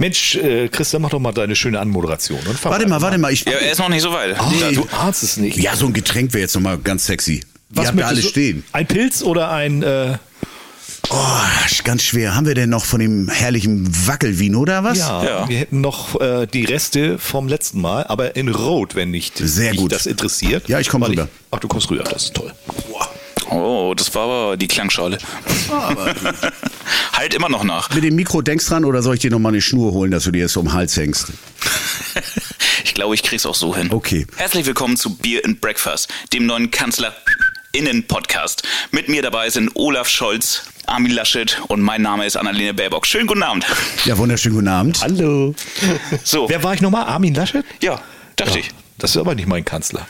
Mensch, äh, Chris, dann mach doch mal deine schöne Anmoderation. Und fang Warte mal, warte mal. Ich, Ja, er ist noch nicht so weit. Nee, du ahnst es nicht. ja, so ein Getränk wäre jetzt nochmal ganz sexy. Was habt ja möchtest alles stehen. Ein Pilz oder ein... Äh, Oh, ganz schwer. Haben wir denn noch von dem herrlichen Wackelvin oder was? ja, Ja. wir hätten noch äh, die Reste vom letzten Mal, aber in Rot, wenn nicht Sehr dich gut. das interessiert. Ja, ich komm Weil rüber. ach, du kommst rüber, das ist toll. Oh, das war aber die Klangschale. halt immer noch nach. Mit dem Mikro denkst dran oder soll ich dir nochmal eine Schnur holen, dass du dir das um den Hals hängst? Ich glaube, ich krieg's auch so hin. Okay. Herzlich willkommen zu Beer and Breakfast, dem neuen Kanzler Innen Podcast. Mit mir dabei sind Olaf Scholz, Armin Laschet und mein Name ist Annalena Baerbock. Schönen guten Abend. Ja, wunderschönen guten Abend. Hallo. So, Wer war ich nochmal? Armin Laschet? ja, dachte ich. Das ist aber nicht mein Kanzler.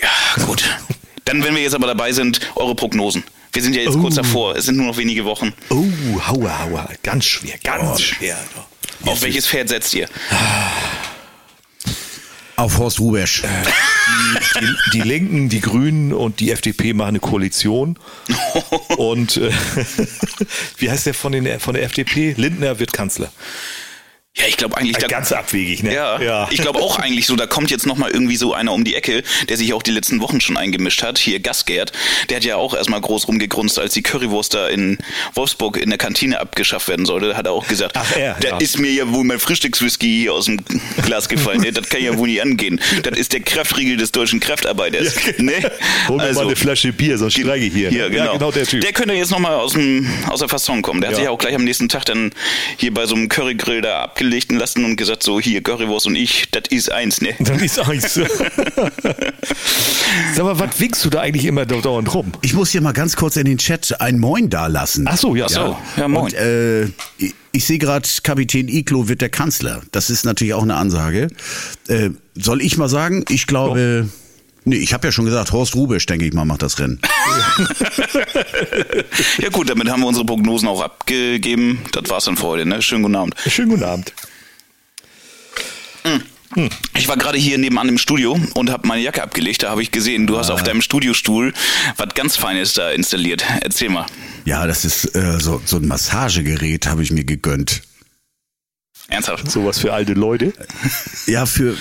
Ja, gut. Dann, wenn wir jetzt aber dabei sind, eure Prognosen. Wir sind ja jetzt kurz davor. Es sind nur noch wenige Wochen. Oh, haua, haua. Ganz schwer, ganz schwer. Auf welches Pferd setzt ihr? Auf Horst Rubesch. Die, die Linken, die Grünen und die FDP machen eine Koalition. Und äh, wie heißt der von, den, von der FDP? Lindner wird Kanzler. Ja, ich glaube eigentlich... da- Ganz abwegig, ne? Ja, ich glaube auch eigentlich so, da kommt jetzt nochmal irgendwie so einer um die Ecke, der sich auch die letzten Wochen schon eingemischt hat. Hier Gasgerd, der hat ja auch erstmal groß rumgegrunzt, als die Currywurst da in Wolfsburg in der Kantine abgeschafft werden sollte, hat er auch gesagt, Ach, er, da ja. ist mir ja wohl mein Frühstückswhisky hier aus dem Glas gefallen. ne? Das kann ja wohl nicht angehen. Das ist der Kraftriegel des deutschen Kraftarbeiters. ne? Hol mir mal eine Flasche Bier, sonst streike ich hier. Hier, genau. Ja, genau der Typ. Der könnte jetzt nochmal aus, dem, aus der Fasson kommen. Der hat Ja. sich auch gleich am nächsten Tag dann hier bei so einem Currygrill da abgelichten lassen und gesagt, so hier Currywurst und ich, das ist eins, ne? Dann ist eins. Sag mal, was winkst du da eigentlich immer da- dauernd rum? Ich muss hier mal ganz kurz in den Chat ein Moin dalassen. Ach so, ja. So, ja moin. Und, äh, ich- sehe gerade, Kapitän Iglo wird der Kanzler. Das ist natürlich auch eine Ansage. Äh, soll ich mal sagen? Ich glaube, nee, ich habe ja schon gesagt, Horst Rubesch, denke ich mal, macht das Rennen. Ja gut, damit haben wir unsere Prognosen auch abgegeben. Das war's dann für heute, ne? Schönen guten Abend. Schönen guten Abend. Ich war gerade hier nebenan im Studio und habe meine Jacke abgelegt. Da habe ich gesehen, du hast auf deinem Studiostuhl was ganz Feines da installiert. Erzähl mal. Ja, das ist äh, so, so ein Massagegerät, habe ich mir gegönnt. Ernsthaft? Sowas für alte Leute. Ja, für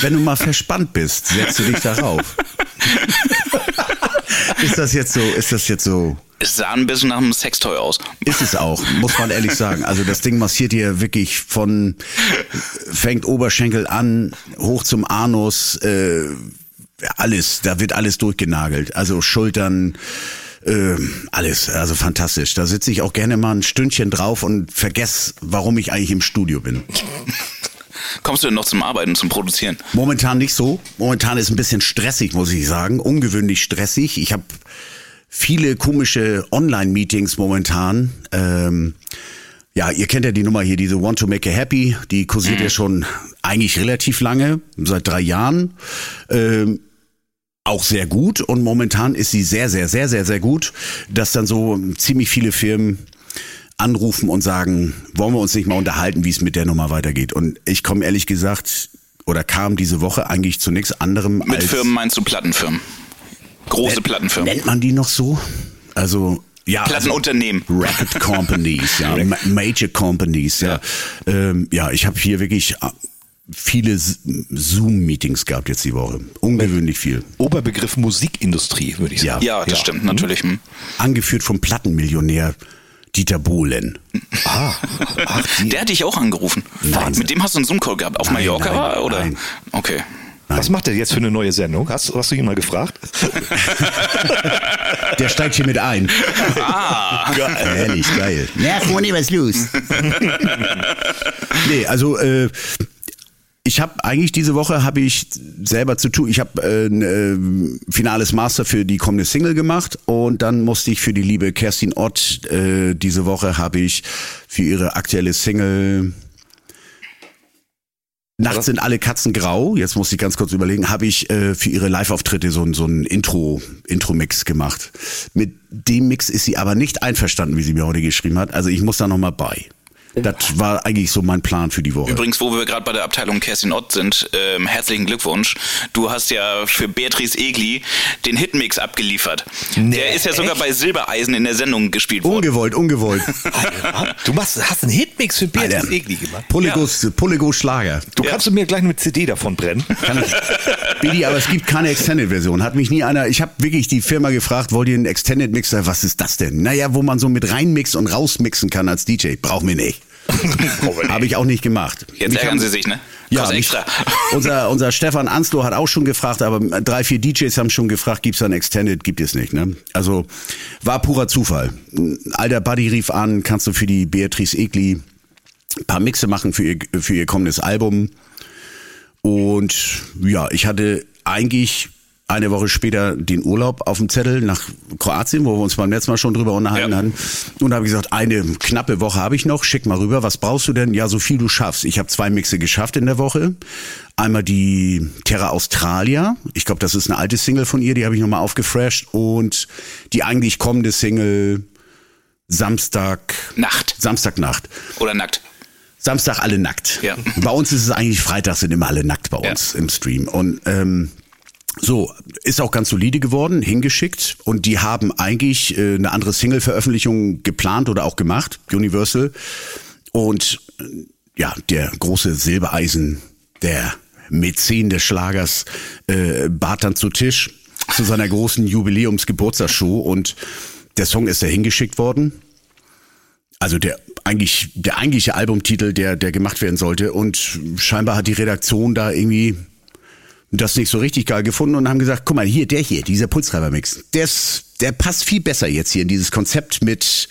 wenn du mal verspannt bist, setzt du dich darauf. ist das jetzt so? Ist das jetzt so? Es sah ein bisschen nach einem Sextoy aus. Ist es auch, muss man ehrlich sagen. Also das Ding massiert dir wirklich von fängt Oberschenkel an, hoch zum Anus, äh, alles, da wird alles durchgenagelt. Also Schultern, äh, alles, also fantastisch. Da sitze ich auch gerne mal ein Stündchen drauf und vergesse, warum ich eigentlich im Studio bin. Kommst du denn noch zum Arbeiten, zum Produzieren? Momentan nicht so. Momentan ist ein bisschen stressig, muss ich sagen. Ungewöhnlich stressig. Ich habe viele komische Online-Meetings momentan. Ähm, ja, ihr kennt ja die Nummer hier, diese Want to Make a Happy. Die kursiert ja schon eigentlich relativ lange, seit drei Jahren. Ähm, auch sehr gut und momentan ist sie sehr, sehr, sehr, sehr, sehr gut, dass dann so ziemlich viele Firmen anrufen und sagen, wollen wir uns nicht mal unterhalten, wie es mit der Nummer weitergeht. Und ich komme ehrlich gesagt oder kam diese Woche eigentlich zu nichts anderem Mit als Firmen meinst du Plattenfirmen? Große Nennt- Plattenfirmen. Nennt man die noch so? Also ja, Plattenunternehmen. Also, Record Companies, ja, Ma- Major Companies, ja. Ja, ähm, ja ich habe hier wirklich viele Zoom-Meetings gehabt jetzt die Woche. Ungewöhnlich viel. Oberbegriff Musikindustrie, würde ich Ja. sagen. Ja, das stimmt natürlich. Hm. Angeführt vom Plattenmillionär Dieter Bohlen. Ah, ach, die, Der hat dich auch angerufen. Wahnsinn. Mit dem hast du einen Zoom-Call gehabt. Auf Nein, Mallorca nein, oder? nein. Okay. was macht er jetzt für eine neue Sendung? Hast, hast du ihn mal gefragt? Der steigt hier mit ein. Ah, Ehrlich, geil. Ja, Freunde, was los? nee, also äh, ich habe eigentlich diese Woche habe ich selber zu tun. Ich habe äh, ein äh, finales Master für die kommende Single gemacht und dann musste ich für die liebe Kerstin Ott äh, diese Woche habe ich für ihre aktuelle Single Nachts sind alle Katzen grau. Jetzt muss ich ganz kurz überlegen. Habe ich äh, für ihre Live-Auftritte so, so ein Intro, Intro-Mix gemacht. Mit dem Mix ist sie aber nicht einverstanden, wie sie mir heute geschrieben hat. Also ich muss da noch mal bei. Das war eigentlich so mein Plan für die Woche. Übrigens, wo wir gerade bei der Abteilung Kerstin Ott sind, ähm, herzlichen Glückwunsch. Du hast ja für Beatrice Egli den Hitmix abgeliefert. Nee, der ist ja sogar echt? bei Silbereisen in der Sendung gespielt worden. Ungewollt, ungewollt. Alter, du machst, hast einen Hitmix für Beatrice Alter. Egli gemacht. Polygos, Polygos Schlager. Du kannst mir gleich eine CD davon brennen. Kann ich, Billy, aber es gibt keine Extended-Version. Hat mich nie einer, ich habe wirklich die Firma gefragt, wollt ihr einen Extended-Mixer? Was ist das denn? Naja, wo man so mit reinmixen und rausmixen kann als DJ. Brauchen wir nicht. Habe ich auch nicht gemacht. Jetzt Mich ärgern sie sich, ne? Ja, mich- unser, unser Stefan Ansloh hat auch schon gefragt, aber drei, vier DJs haben schon gefragt, gibt's dann Extended? Gibt es nicht, ne? Also, war purer Zufall. Ein alter Buddy rief an, kannst du für die Beatrice Egli ein paar Mixe machen für ihr, für ihr kommendes Album. Und ja, ich hatte eigentlich eine Woche später den Urlaub auf dem Zettel nach Kroatien, wo wir uns beim letzten Mal schon drüber unterhalten Ja. hatten. Und habe gesagt, eine knappe Woche habe ich noch, schick mal rüber, was brauchst du denn? Ja, so viel du schaffst. Ich habe zwei Mixe geschafft in der Woche. Einmal die Terra Australia, ich glaube, das ist eine alte Single von ihr, die habe ich nochmal aufgefresht. Und die eigentlich kommende Single Samstag, Nacht. Samstagnacht. Oder nackt. Samstag alle nackt. Ja. Bei uns ist es eigentlich Freitag sind immer alle nackt bei uns im Stream. Und ähm, so, ist auch ganz solide geworden, hingeschickt. Und die haben eigentlich äh, eine andere Single-Veröffentlichung geplant oder auch gemacht, Universal. Und äh, ja, der große Silbereisen, der Mäzen des Schlagers, äh, bat dann zu Tisch zu seiner großen Jubiläumsgeburtstagsshow und der Song ist da hingeschickt worden. Also der eigentlich der eigentliche Albumtitel, der der gemacht werden sollte und scheinbar hat die Redaktion da irgendwie das nicht so richtig geil gefunden und haben gesagt, guck mal, hier der hier, dieser Pulstreiber-Mix, der ist, der passt viel besser jetzt hier in dieses Konzept mit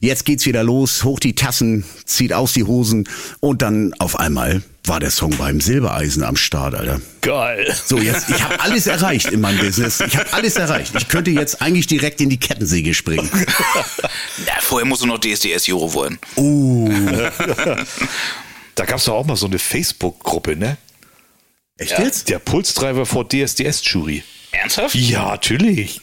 jetzt geht's wieder los, hoch die Tassen, zieht aus die Hosen und dann auf einmal war der Song beim Silbereisen am Start, Alter. Geil. So, jetzt, ich habe alles erreicht in meinem Business. Ich habe alles erreicht. Ich könnte jetzt eigentlich direkt in die Kettensäge springen. Ja, vorher musst du noch DSDS Euro wollen. Da gab es doch auch mal so eine Facebook-Gruppe, ne? Echt Ja. jetzt? Der Pulstreiber vor DSDS-Jury. Ernsthaft? Ja, natürlich.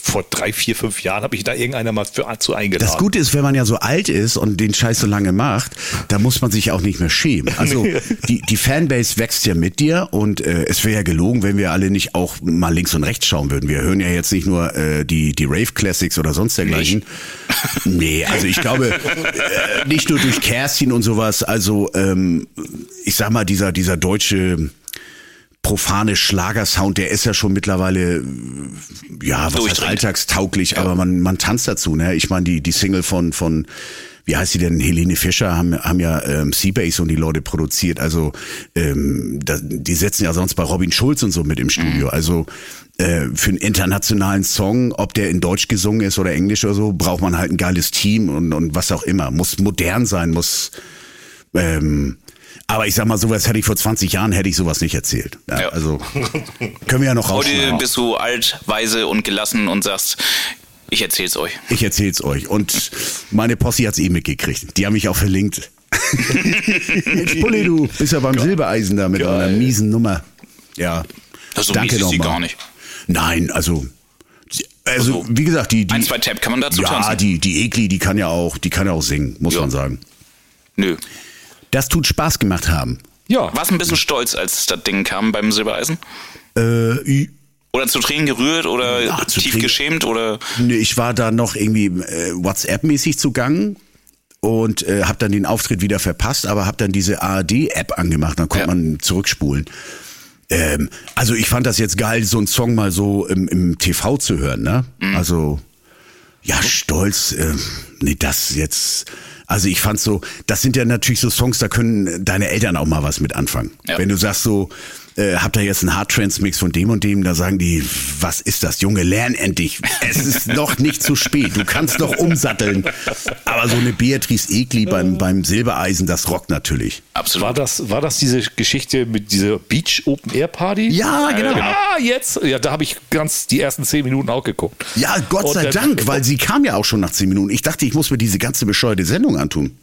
Vor drei, vier, fünf Jahren habe ich da irgendeiner mal für, zu eingeladen. Das Gute ist, wenn man ja so alt ist und den Scheiß so lange macht, da muss man sich auch nicht mehr schämen. Also die, die Fanbase wächst ja mit dir und äh, es wäre ja gelogen, wenn wir alle nicht auch mal links und rechts schauen würden. Wir hören ja jetzt nicht nur äh, die, die Rave Classics oder sonst dergleichen. Nee, also ich glaube, äh, nicht nur durch Kerstin und sowas, also ähm, ich sag mal, dieser, dieser deutsche profane Schlagersound, der ist ja schon mittlerweile, ja, was heißt alltagstauglich, aber man, man tanzt dazu, ne? Ich meine, die, die Single von, von, wie heißt sie denn, Helene Fischer, haben, haben ja ähm, Seabase und die Leute produziert. Also ähm, da, die setzen ja sonst bei Robin Schulz und so mit im Studio. Also äh, für einen internationalen Song, ob der in Deutsch gesungen ist oder Englisch oder so, braucht man halt ein geiles Team und, und was auch immer. Muss modern sein, muss ähm, aber ich sag mal, sowas hätte ich vor 20 Jahren hätte ich sowas nicht erzählt. Ja, Ja. Also können wir ja noch Heute rausschneiden. bist du alt, weise und gelassen und sagst, ich erzähl's euch. Ich erzähl's euch. Und meine Posse hat's eh mitgekriegt. Die haben mich auch verlinkt. Mensch, Pulli, du bist ja beim Silbereisen da mit Geil. einer miesen Nummer. Ja. Also Danke mies ist sie nochmal. gar nicht. Nein, also. Also, Also, wie gesagt, die, die Ein, zwei Tap kann man dazu ja, tanzen. die, die Ekli, die kann ja auch, die kann ja auch singen, muss Ja. man sagen. Nö. Das tut Spaß gemacht haben. ja, Warst ein bisschen stolz, als das Ding kam beim Silbereisen? Äh, Oder zu Tränen gerührt oder Ja, zu tief Tränen- geschämt oder Nee, ich war da noch irgendwie äh, WhatsApp-mäßig zugangen und äh, habe dann den Auftritt wieder verpasst, aber habe dann diese ARD-App angemacht, dann konnte Ja. man zurückspulen. Ähm, also ich fand das jetzt geil, so einen Song mal so im, im TV zu hören, ne? Mhm. Also ja, stolz, ähm, nee, das jetzt, also ich fand so, das sind ja natürlich so Songs, da können deine Eltern auch mal was mit anfangen. Ja. Wenn du sagst so, äh, habt ihr jetzt einen Hard-Trance-Mix von dem und dem, da sagen die, was ist das, Junge, lern endlich. Es ist noch nicht zu spät, du kannst noch umsatteln. Aber so eine Beatrice Egli beim, beim Silbereisen, das rockt natürlich. absolut. war das, war das diese Geschichte mit dieser Beach Open Air Party? Ja, genau. Ah, jetzt. Ja, da habe ich ganz die ersten zehn Minuten auch geguckt. Ja, Gott Und sei dann- Dank, weil sie kam ja auch schon nach zehn Minuten. Ich dachte, ich muss mir diese ganze bescheuerte Sendung antun.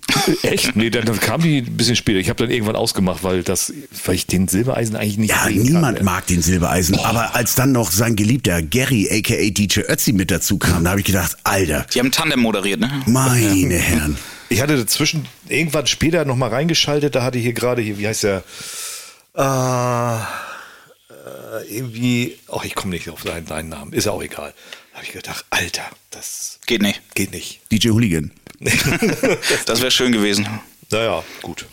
Echt? Nee, dann, dann kam die ein bisschen später. Ich habe dann irgendwann ausgemacht, weil das, weil ich den Silbereisen eigentlich nicht Ja, sehen niemand kann. mag den Silbereisen. Aber als dann noch sein Geliebter Gary, aka DJ Ötzi, mit dazu kam, da habe ich gedacht, Alter, Die haben Tandem moderiert, ne? meine Herren. Ich hatte dazwischen irgendwann später nochmal reingeschaltet, da hatte ich hier gerade hier, wie heißt der? Äh, äh, irgendwie, ach, ich komme nicht auf seinen, seinen Namen, ist ja auch egal. Da habe ich gedacht, Alter, das Geht nicht. geht nicht. DJ Hooligan. Das wäre schön gewesen. Naja, gut.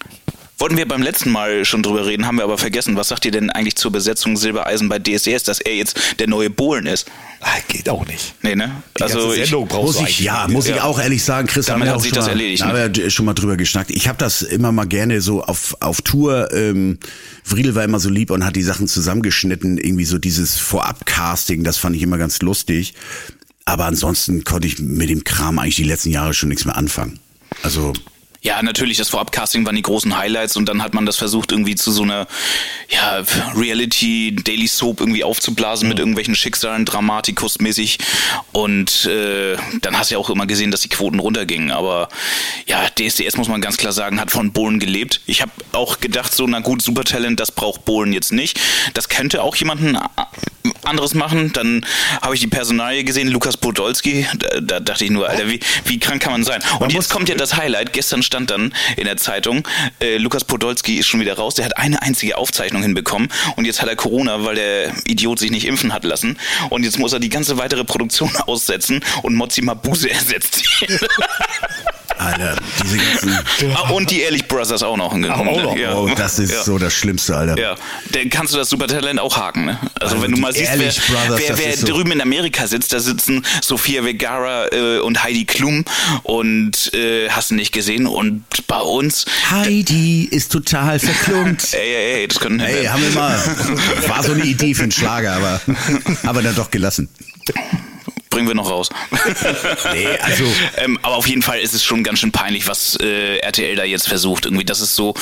Wollten wir beim letzten Mal schon drüber reden, haben wir aber vergessen. Was sagt ihr denn eigentlich zur Besetzung Silbereisen bei DSDS, dass er jetzt der neue Bohlen ist? Ah, geht auch nicht. Nee, ne? Die ganze Also ich, Muss ich, ja, muss ich Ja. auch ehrlich sagen, Chris, Damit haben wir hat sich schon das mal, erledigt, da ne? haben wir schon mal drüber geschnackt. Ich habe das immer mal gerne so auf, auf Tour, ähm, Friedel war immer so lieb und hat die Sachen zusammengeschnitten, irgendwie so dieses Vorab-Casting, das fand ich immer ganz lustig. Aber ansonsten konnte ich mit dem Kram eigentlich die letzten Jahre schon nichts mehr anfangen. Also, ja, natürlich, das Vorabcasting waren die großen Highlights und dann hat man das versucht, irgendwie zu so einer ja, Reality Daily Soap irgendwie aufzublasen mit irgendwelchen Schicksalen, Dramatikus-mäßig. Und äh, dann hast du ja auch immer gesehen, dass die Quoten runtergingen. Aber ja, DSDS muss man ganz klar sagen, hat von Bohlen gelebt. Ich habe auch gedacht, so, na gut, Supertalent, das braucht Bohlen jetzt nicht. Das könnte auch jemanden anderes machen. Dann habe ich die Personalie gesehen, Lukas Podolski. Da, da dachte ich nur, Alter, wie, wie krank kann man sein? Und jetzt kommt ja das Highlight. Gestern stand dann in der Zeitung, äh, Lukas Podolski ist schon wieder raus. Der hat eine einzige Aufzeichnung hinbekommen. Und jetzt hat er Corona, weil der Idiot sich nicht impfen hat lassen. Und jetzt muss er die ganze weitere Produktion aussetzen und Mozzi Mabuse ersetzt ihn. Alter, diese ganzen, Ah, und die Ehrlich Brothers auch noch. auch noch. Ja. oh, das ist Ja. so das Schlimmste, Alter. Ja, dann kannst du das Supertalent auch haken. Ne? Also, Also wenn du die mal siehst, Ehrlich wer, Brothers, wer, wer so- drüben in Amerika sitzt, da sitzen Sofia Vergara äh, und Heidi Klum und äh, hast du nicht gesehen. Und bei uns, Heidi ist total verklumpt. ey, ey, ey, das können Ey, haben wir mal. War so eine Idee für einen Schlager, aber aber dann doch gelassen. Bringen wir noch raus. Nee, also ähm, aber auf jeden Fall ist es schon ganz schön peinlich, was äh, RTL da jetzt versucht. Irgendwie, das ist so,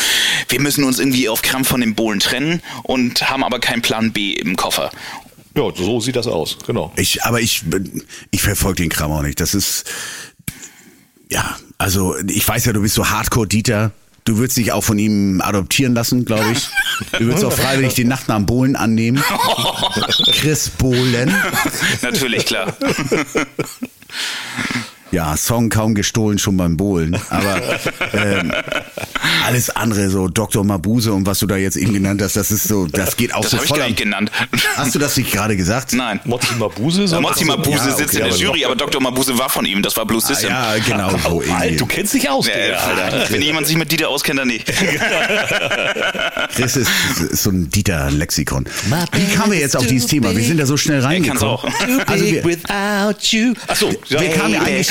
wir müssen uns irgendwie auf Krampf von den Bohlen trennen und haben aber keinen Plan B im Koffer. Ja, so sieht das aus, genau. ich, aber ich ich verfolge den Kram auch nicht. Das ist ja, also ich weiß ja, du bist so Hardcore Dieter. Du würdest dich auch von ihm adoptieren lassen, glaube ich. Du würdest auch freiwillig den Nachnamen Bohlen annehmen. Chris Bohlen. Natürlich, klar. Ja, Song kaum gestohlen, schon beim Bohlen. Aber ähm, alles andere, so Dr. Mabuse und was du da jetzt eben genannt hast, das ist so, das geht auch Das so habe ich voll gar genannt. Hast du das nicht gerade gesagt? Nein. Mozzi Mabuse? soll- Mozzi Mabuse Ja, sitzt okay, in der aber Jury, aber Dr. Mabuse war von ihm. Das war Blue Ah, System. ja, genau so. Oh, Alter, irgendwie. du kennst dich aus, Digga, Alter. Wenn jemand sich mit Dieter auskennt, dann nicht. Das ist, ist so ein Dieter-Lexikon. Wie kamen wir jetzt auf dieses Thema? Wir sind da so schnell kann's reingekommen. auch. Also wir, without you. Achso, ja, wir kamen ja eigentlich,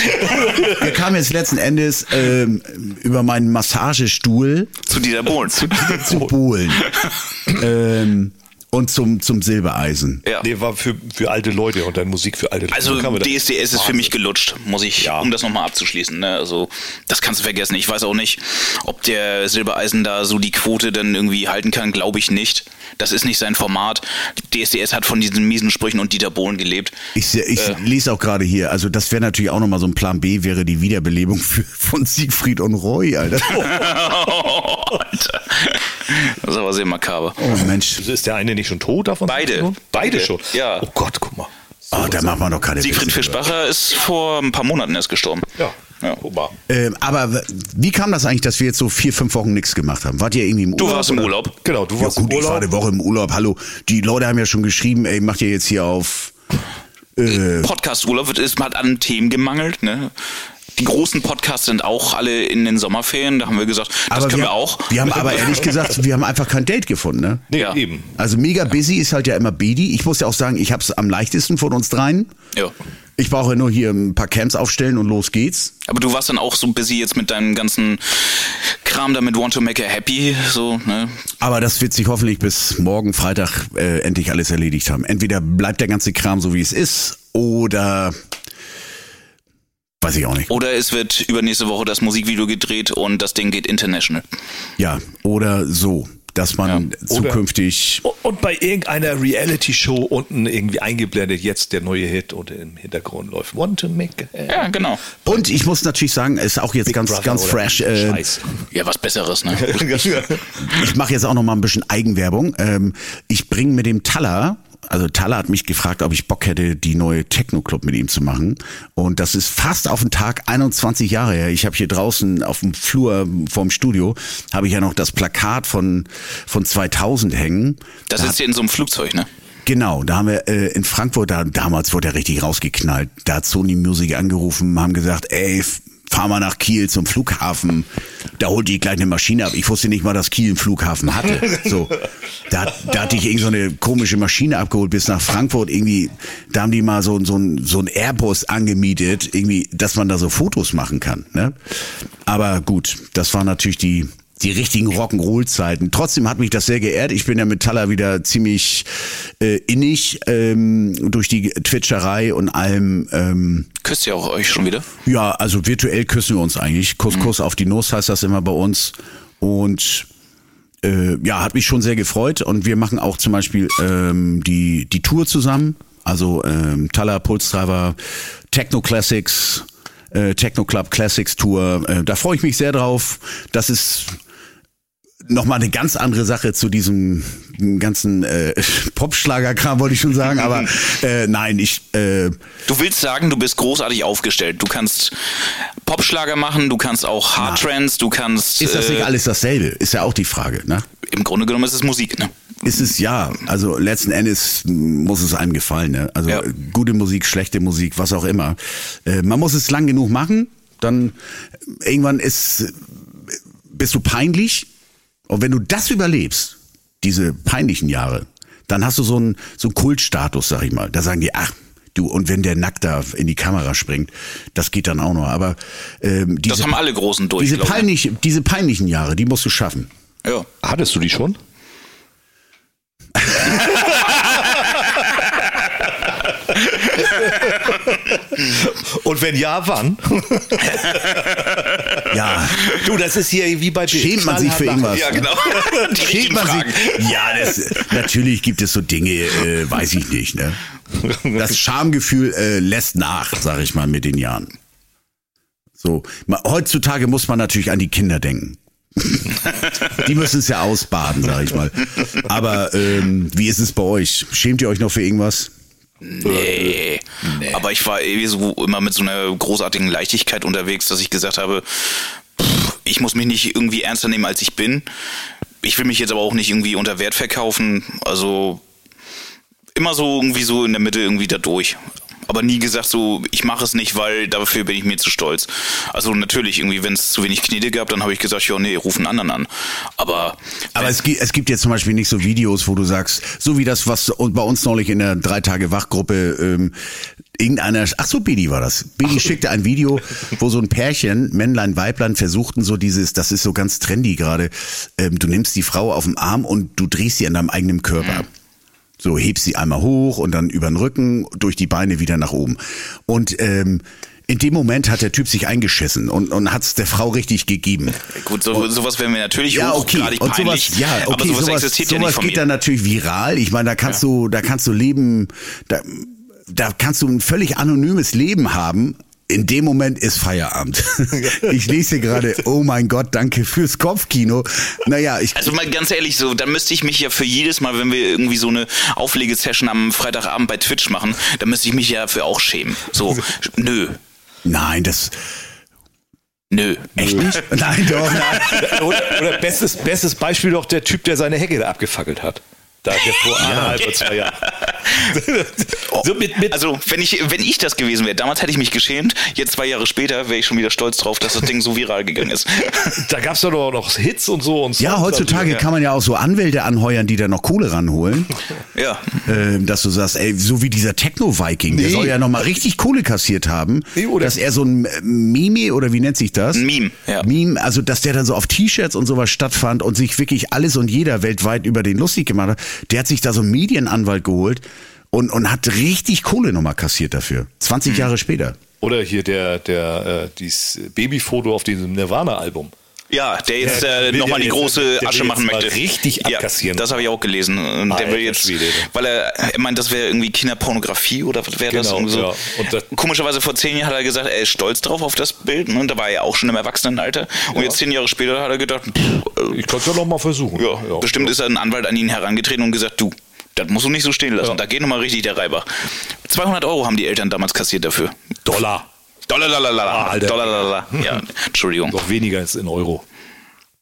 wir kamen jetzt letzten Endes ähm, über meinen Massagestuhl Zu Dieter Bohlen. zu Bohlen ähm, und zum, zum Silbereisen. Ja. Nee, war für, für alte Leute und dann Musik für alte Leute. Also DSDS ist für mich gelutscht, muss ich, Ja. um das nochmal abzuschließen. Ne? Also das kannst du vergessen. Ich weiß auch nicht, ob der Silbereisen da so die Quote dann irgendwie halten kann. Glaube ich nicht. Das ist nicht sein Format. DSDS hat von diesen miesen Sprüchen und Dieter Bohlen gelebt. Ich, ich Äh. lese auch gerade hier, also das wäre natürlich auch nochmal so ein Plan B, wäre die Wiederbelebung für, von Siegfried und Roy, Alter. Alter. Das ist aber sehr makaber. Oh Mensch. Ist der eine nicht schon tot davon? Beide. Beide Beide. schon? Ja. Oh Gott, guck mal. Oh, da macht man doch keine Siegfried Fischbacher ist vor ein paar Monaten erst gestorben. Ja, Ja. Ähm, aber wie kam das eigentlich, dass wir jetzt so vier, fünf Wochen nichts gemacht haben? Wart ihr irgendwie im Du Urlaub? warst im oder? Urlaub. Genau, du Ja warst gut, im ich war Urlaub. eine Woche im Urlaub. Hallo, die Leute haben ja schon geschrieben, ey, macht ihr jetzt hier auf... Äh, Podcast-Urlaub wird es hat an Themen gemangelt. Ne? Die großen Podcasts sind auch alle in den Sommerferien. Da haben wir gesagt, das aber können wir, wir, auch. Wir haben aber ehrlich gesagt, wir haben einfach kein Date gefunden, ne? Nee, Ja. eben. Also mega busy ist halt ja immer Bedi. Ich muss ja auch sagen, ich hab's am leichtesten von uns dreien. Ja. Ich brauche nur hier ein paar Camps aufstellen und los geht's. Aber du warst dann auch so busy jetzt mit deinem ganzen Kram da mit Want to Make Her Happy. So, ne? Aber das wird sich hoffentlich bis morgen Freitag äh, endlich alles erledigt haben. Entweder bleibt der ganze Kram so wie es ist oder weiß ich auch nicht. Oder es wird übernächste Woche das Musikvideo gedreht und das Ding geht international. Ja, oder so, dass man Ja, oder- zukünftig Und bei irgendeiner Reality-Show unten irgendwie eingeblendet, jetzt der neue Hit und im Hintergrund läuft Want to make a Ja, genau. und ich muss natürlich sagen, ist auch jetzt Big ganz Brother ganz oder fresh. Äh, Scheiß. Ja, was Besseres, ne? ich mache jetzt auch noch mal ein bisschen Eigenwerbung. Ähm, ich bringe mit dem Taller Also Thaler hat mich gefragt, ob ich Bock hätte, die neue Techno-Club mit ihm zu machen. Und das ist fast auf den Tag 21 Jahre her. Ich habe hier draußen auf dem Flur vorm Studio, habe ich ja noch das Plakat von, von 2000 hängen. Das da ist ja in so einem Flugzeug, ne? Genau, da haben wir äh, in Frankfurt, da, damals wurde er richtig rausgeknallt. Da hat Sony Music angerufen, haben gesagt, ey, fahr mal nach Kiel zum Flughafen. Da holt die gleich eine Maschine ab. Ich wusste nicht mal, dass Kiel einen Flughafen hatte. So, da, da hatte ich irgendwie so eine komische Maschine abgeholt bis nach Frankfurt. Irgendwie, da haben die mal so, so, ein, so ein Airbus angemietet, irgendwie, dass man da so Fotos machen kann. Ne? Aber gut, das war natürlich die die richtigen Rock'n'Roll-Zeiten. Trotzdem hat mich das sehr geehrt. Ich bin ja mit Talla wieder ziemlich äh, innig ähm, durch die Twitcherei und allem. Ähm, Küsst ihr auch euch schon wieder? Ja, also virtuell küssen wir uns eigentlich. Kuss, mhm. Kuss auf die Nuss heißt das immer bei uns. Und äh, ja, hat mich schon sehr gefreut. Und wir machen auch zum Beispiel ähm, die, die Tour zusammen. Also ähm, Talla, Pulsdriver, Techno Classics, äh, Techno Club Classics Tour. Äh, da freue ich mich sehr drauf. Das ist nochmal eine ganz andere Sache zu diesem ganzen äh, Popschlagerkram, wollte ich schon sagen, aber äh, nein, ich. Äh, du willst sagen, du bist großartig aufgestellt. Du kannst Popschlager machen, du kannst auch Hardtrance, du kannst. Ist das nicht äh, alles dasselbe? Ist ja auch die Frage, ne? Im Grunde genommen ist es Musik, ne? Ist es ja, also letzten Endes muss es einem gefallen, ne? Also ja. gute Musik, schlechte Musik, was auch immer. Äh, man muss es lang genug machen, dann irgendwann ist bist du peinlich und wenn du das überlebst, diese peinlichen Jahre, dann hast du so einen, so einen Kultstatus, sag ich mal. Da sagen die, ach, du, und wenn der nackt da in die Kamera springt, das geht dann auch noch. Aber ähm, diese, das haben alle Großen durch. Diese, peinlich, diese peinlichen Jahre, die musst du schaffen. Ja. Hattest du die schon? Und wenn ja, wann? ja. Du, das ist hier wie bei Schämt man sich für irgendwas? Ja, genau. Schämt man sich? Ja, das, natürlich gibt es so Dinge, äh, weiß ich nicht. Ne? Das Schamgefühl äh, lässt nach, sag ich mal, mit den Jahren. So, heutzutage muss man natürlich an die Kinder denken. die müssen es ja ausbaden, sag ich mal. Aber ähm, wie ist es bei euch? Schämt ihr euch noch für irgendwas? Nee. nee. Aber ich war irgendwie so immer mit so einer großartigen Leichtigkeit unterwegs, dass ich gesagt habe, pff, ich muss mich nicht irgendwie ernster nehmen, als ich bin. Ich will mich jetzt aber auch nicht irgendwie unter Wert verkaufen. Also immer so irgendwie so in der Mitte irgendwie da durch aber nie gesagt so, ich mache es nicht, weil dafür bin ich mir zu stolz. Also natürlich, irgendwie, wenn es zu wenig Knete gab, dann habe ich gesagt, ja, nee, ruf einen anderen an. Aber aber es gibt, es gibt jetzt zum Beispiel nicht so Videos, wo du sagst, so wie das, was bei uns neulich in der drei Tage Wachgruppe ähm, irgendeiner, ach so, Bidi war das. Bidi schickte ein Video, wo so ein Pärchen, Männlein, Weiblein, versuchten so dieses, das ist so ganz trendy gerade, ähm, du nimmst die Frau auf den Arm und du drehst sie an deinem eigenen Körper. Mhm. So hebst sie einmal hoch und dann über den Rücken, durch die Beine wieder nach oben. Und ähm, in dem Moment hat der Typ sich eingeschissen und, und hat es der Frau richtig gegeben. Gut, so, und, sowas wäre mir natürlich ja, okay. und peinlich. Sowas, ja, okay, aber sowas, sowas existiert sowas ja nicht von geht mir. dann natürlich viral. Ich meine, da kannst ja. du, da kannst du leben, da, da kannst du ein völlig anonymes Leben haben, in dem Moment ist Feierabend. Ich lese gerade, oh mein Gott, danke fürs Kopfkino. Naja, ich. Also mal ganz ehrlich, so, dann müsste ich mich ja für jedes Mal, wenn wir irgendwie so eine Auflegesession am Freitagabend bei Twitch machen, dann müsste ich mich ja für auch schämen. So, nö. Nein, das. Nö. Echt nicht? Nein, doch, nein. Oder, oder bestes, bestes Beispiel doch der Typ, der seine Hecke da abgefackelt hat. Da der vor anderthalb oder zwei Jahren. so mit, mit also, wenn ich, wenn ich das gewesen wäre, damals hätte ich mich geschämt, jetzt zwei Jahre später wäre ich schon wieder stolz drauf, dass das Ding so viral gegangen ist. da gab es doch noch Hits und so und so. Ja, heutzutage also, kann man ja auch so Anwälte anheuern, die da noch Kohle ranholen. ja. Ähm, dass du sagst, ey, so wie dieser Techno-Viking, nee. der soll ja nochmal richtig Kohle kassiert haben. Nee, dass er so ein Meme oder wie nennt sich das? Ein Meme, ja. Meme, also dass der dann so auf T-Shirts und sowas stattfand und sich wirklich alles und jeder weltweit über den lustig gemacht hat. Der hat sich da so einen Medienanwalt geholt und, und hat richtig Kohle nochmal kassiert dafür. 20 mhm. Jahre später. Oder hier der, der, äh, dieses Babyfoto auf diesem Nirvana-Album. Ja, der jetzt äh, nochmal die große Asche machen möchte. Richtig abkassieren. Ja, das habe ich auch gelesen. Und der will jetzt, Schwede. weil er, er meint, das wäre irgendwie Kinderpornografie oder was wäre genau, das? So. Ja. Und das? Komischerweise vor zehn Jahren hat er gesagt, er ist stolz drauf auf das Bild. Und da war er auch schon im Erwachsenenalter. Und ja. jetzt zehn Jahre später hat er gedacht, pff, ich kann es ja nochmal versuchen. Ja, ja bestimmt ist er ein Anwalt an ihn herangetreten und gesagt, du, Das musst du nicht so stehen lassen. Ja. Da geht nochmal richtig der Reibach. 200 Euro haben die Eltern damals kassiert dafür. Dollar. Dollar, Dollar, Dollar. Ah, Alter. Dollar, Dollar. Ja, Entschuldigung. Noch weniger als in Euro.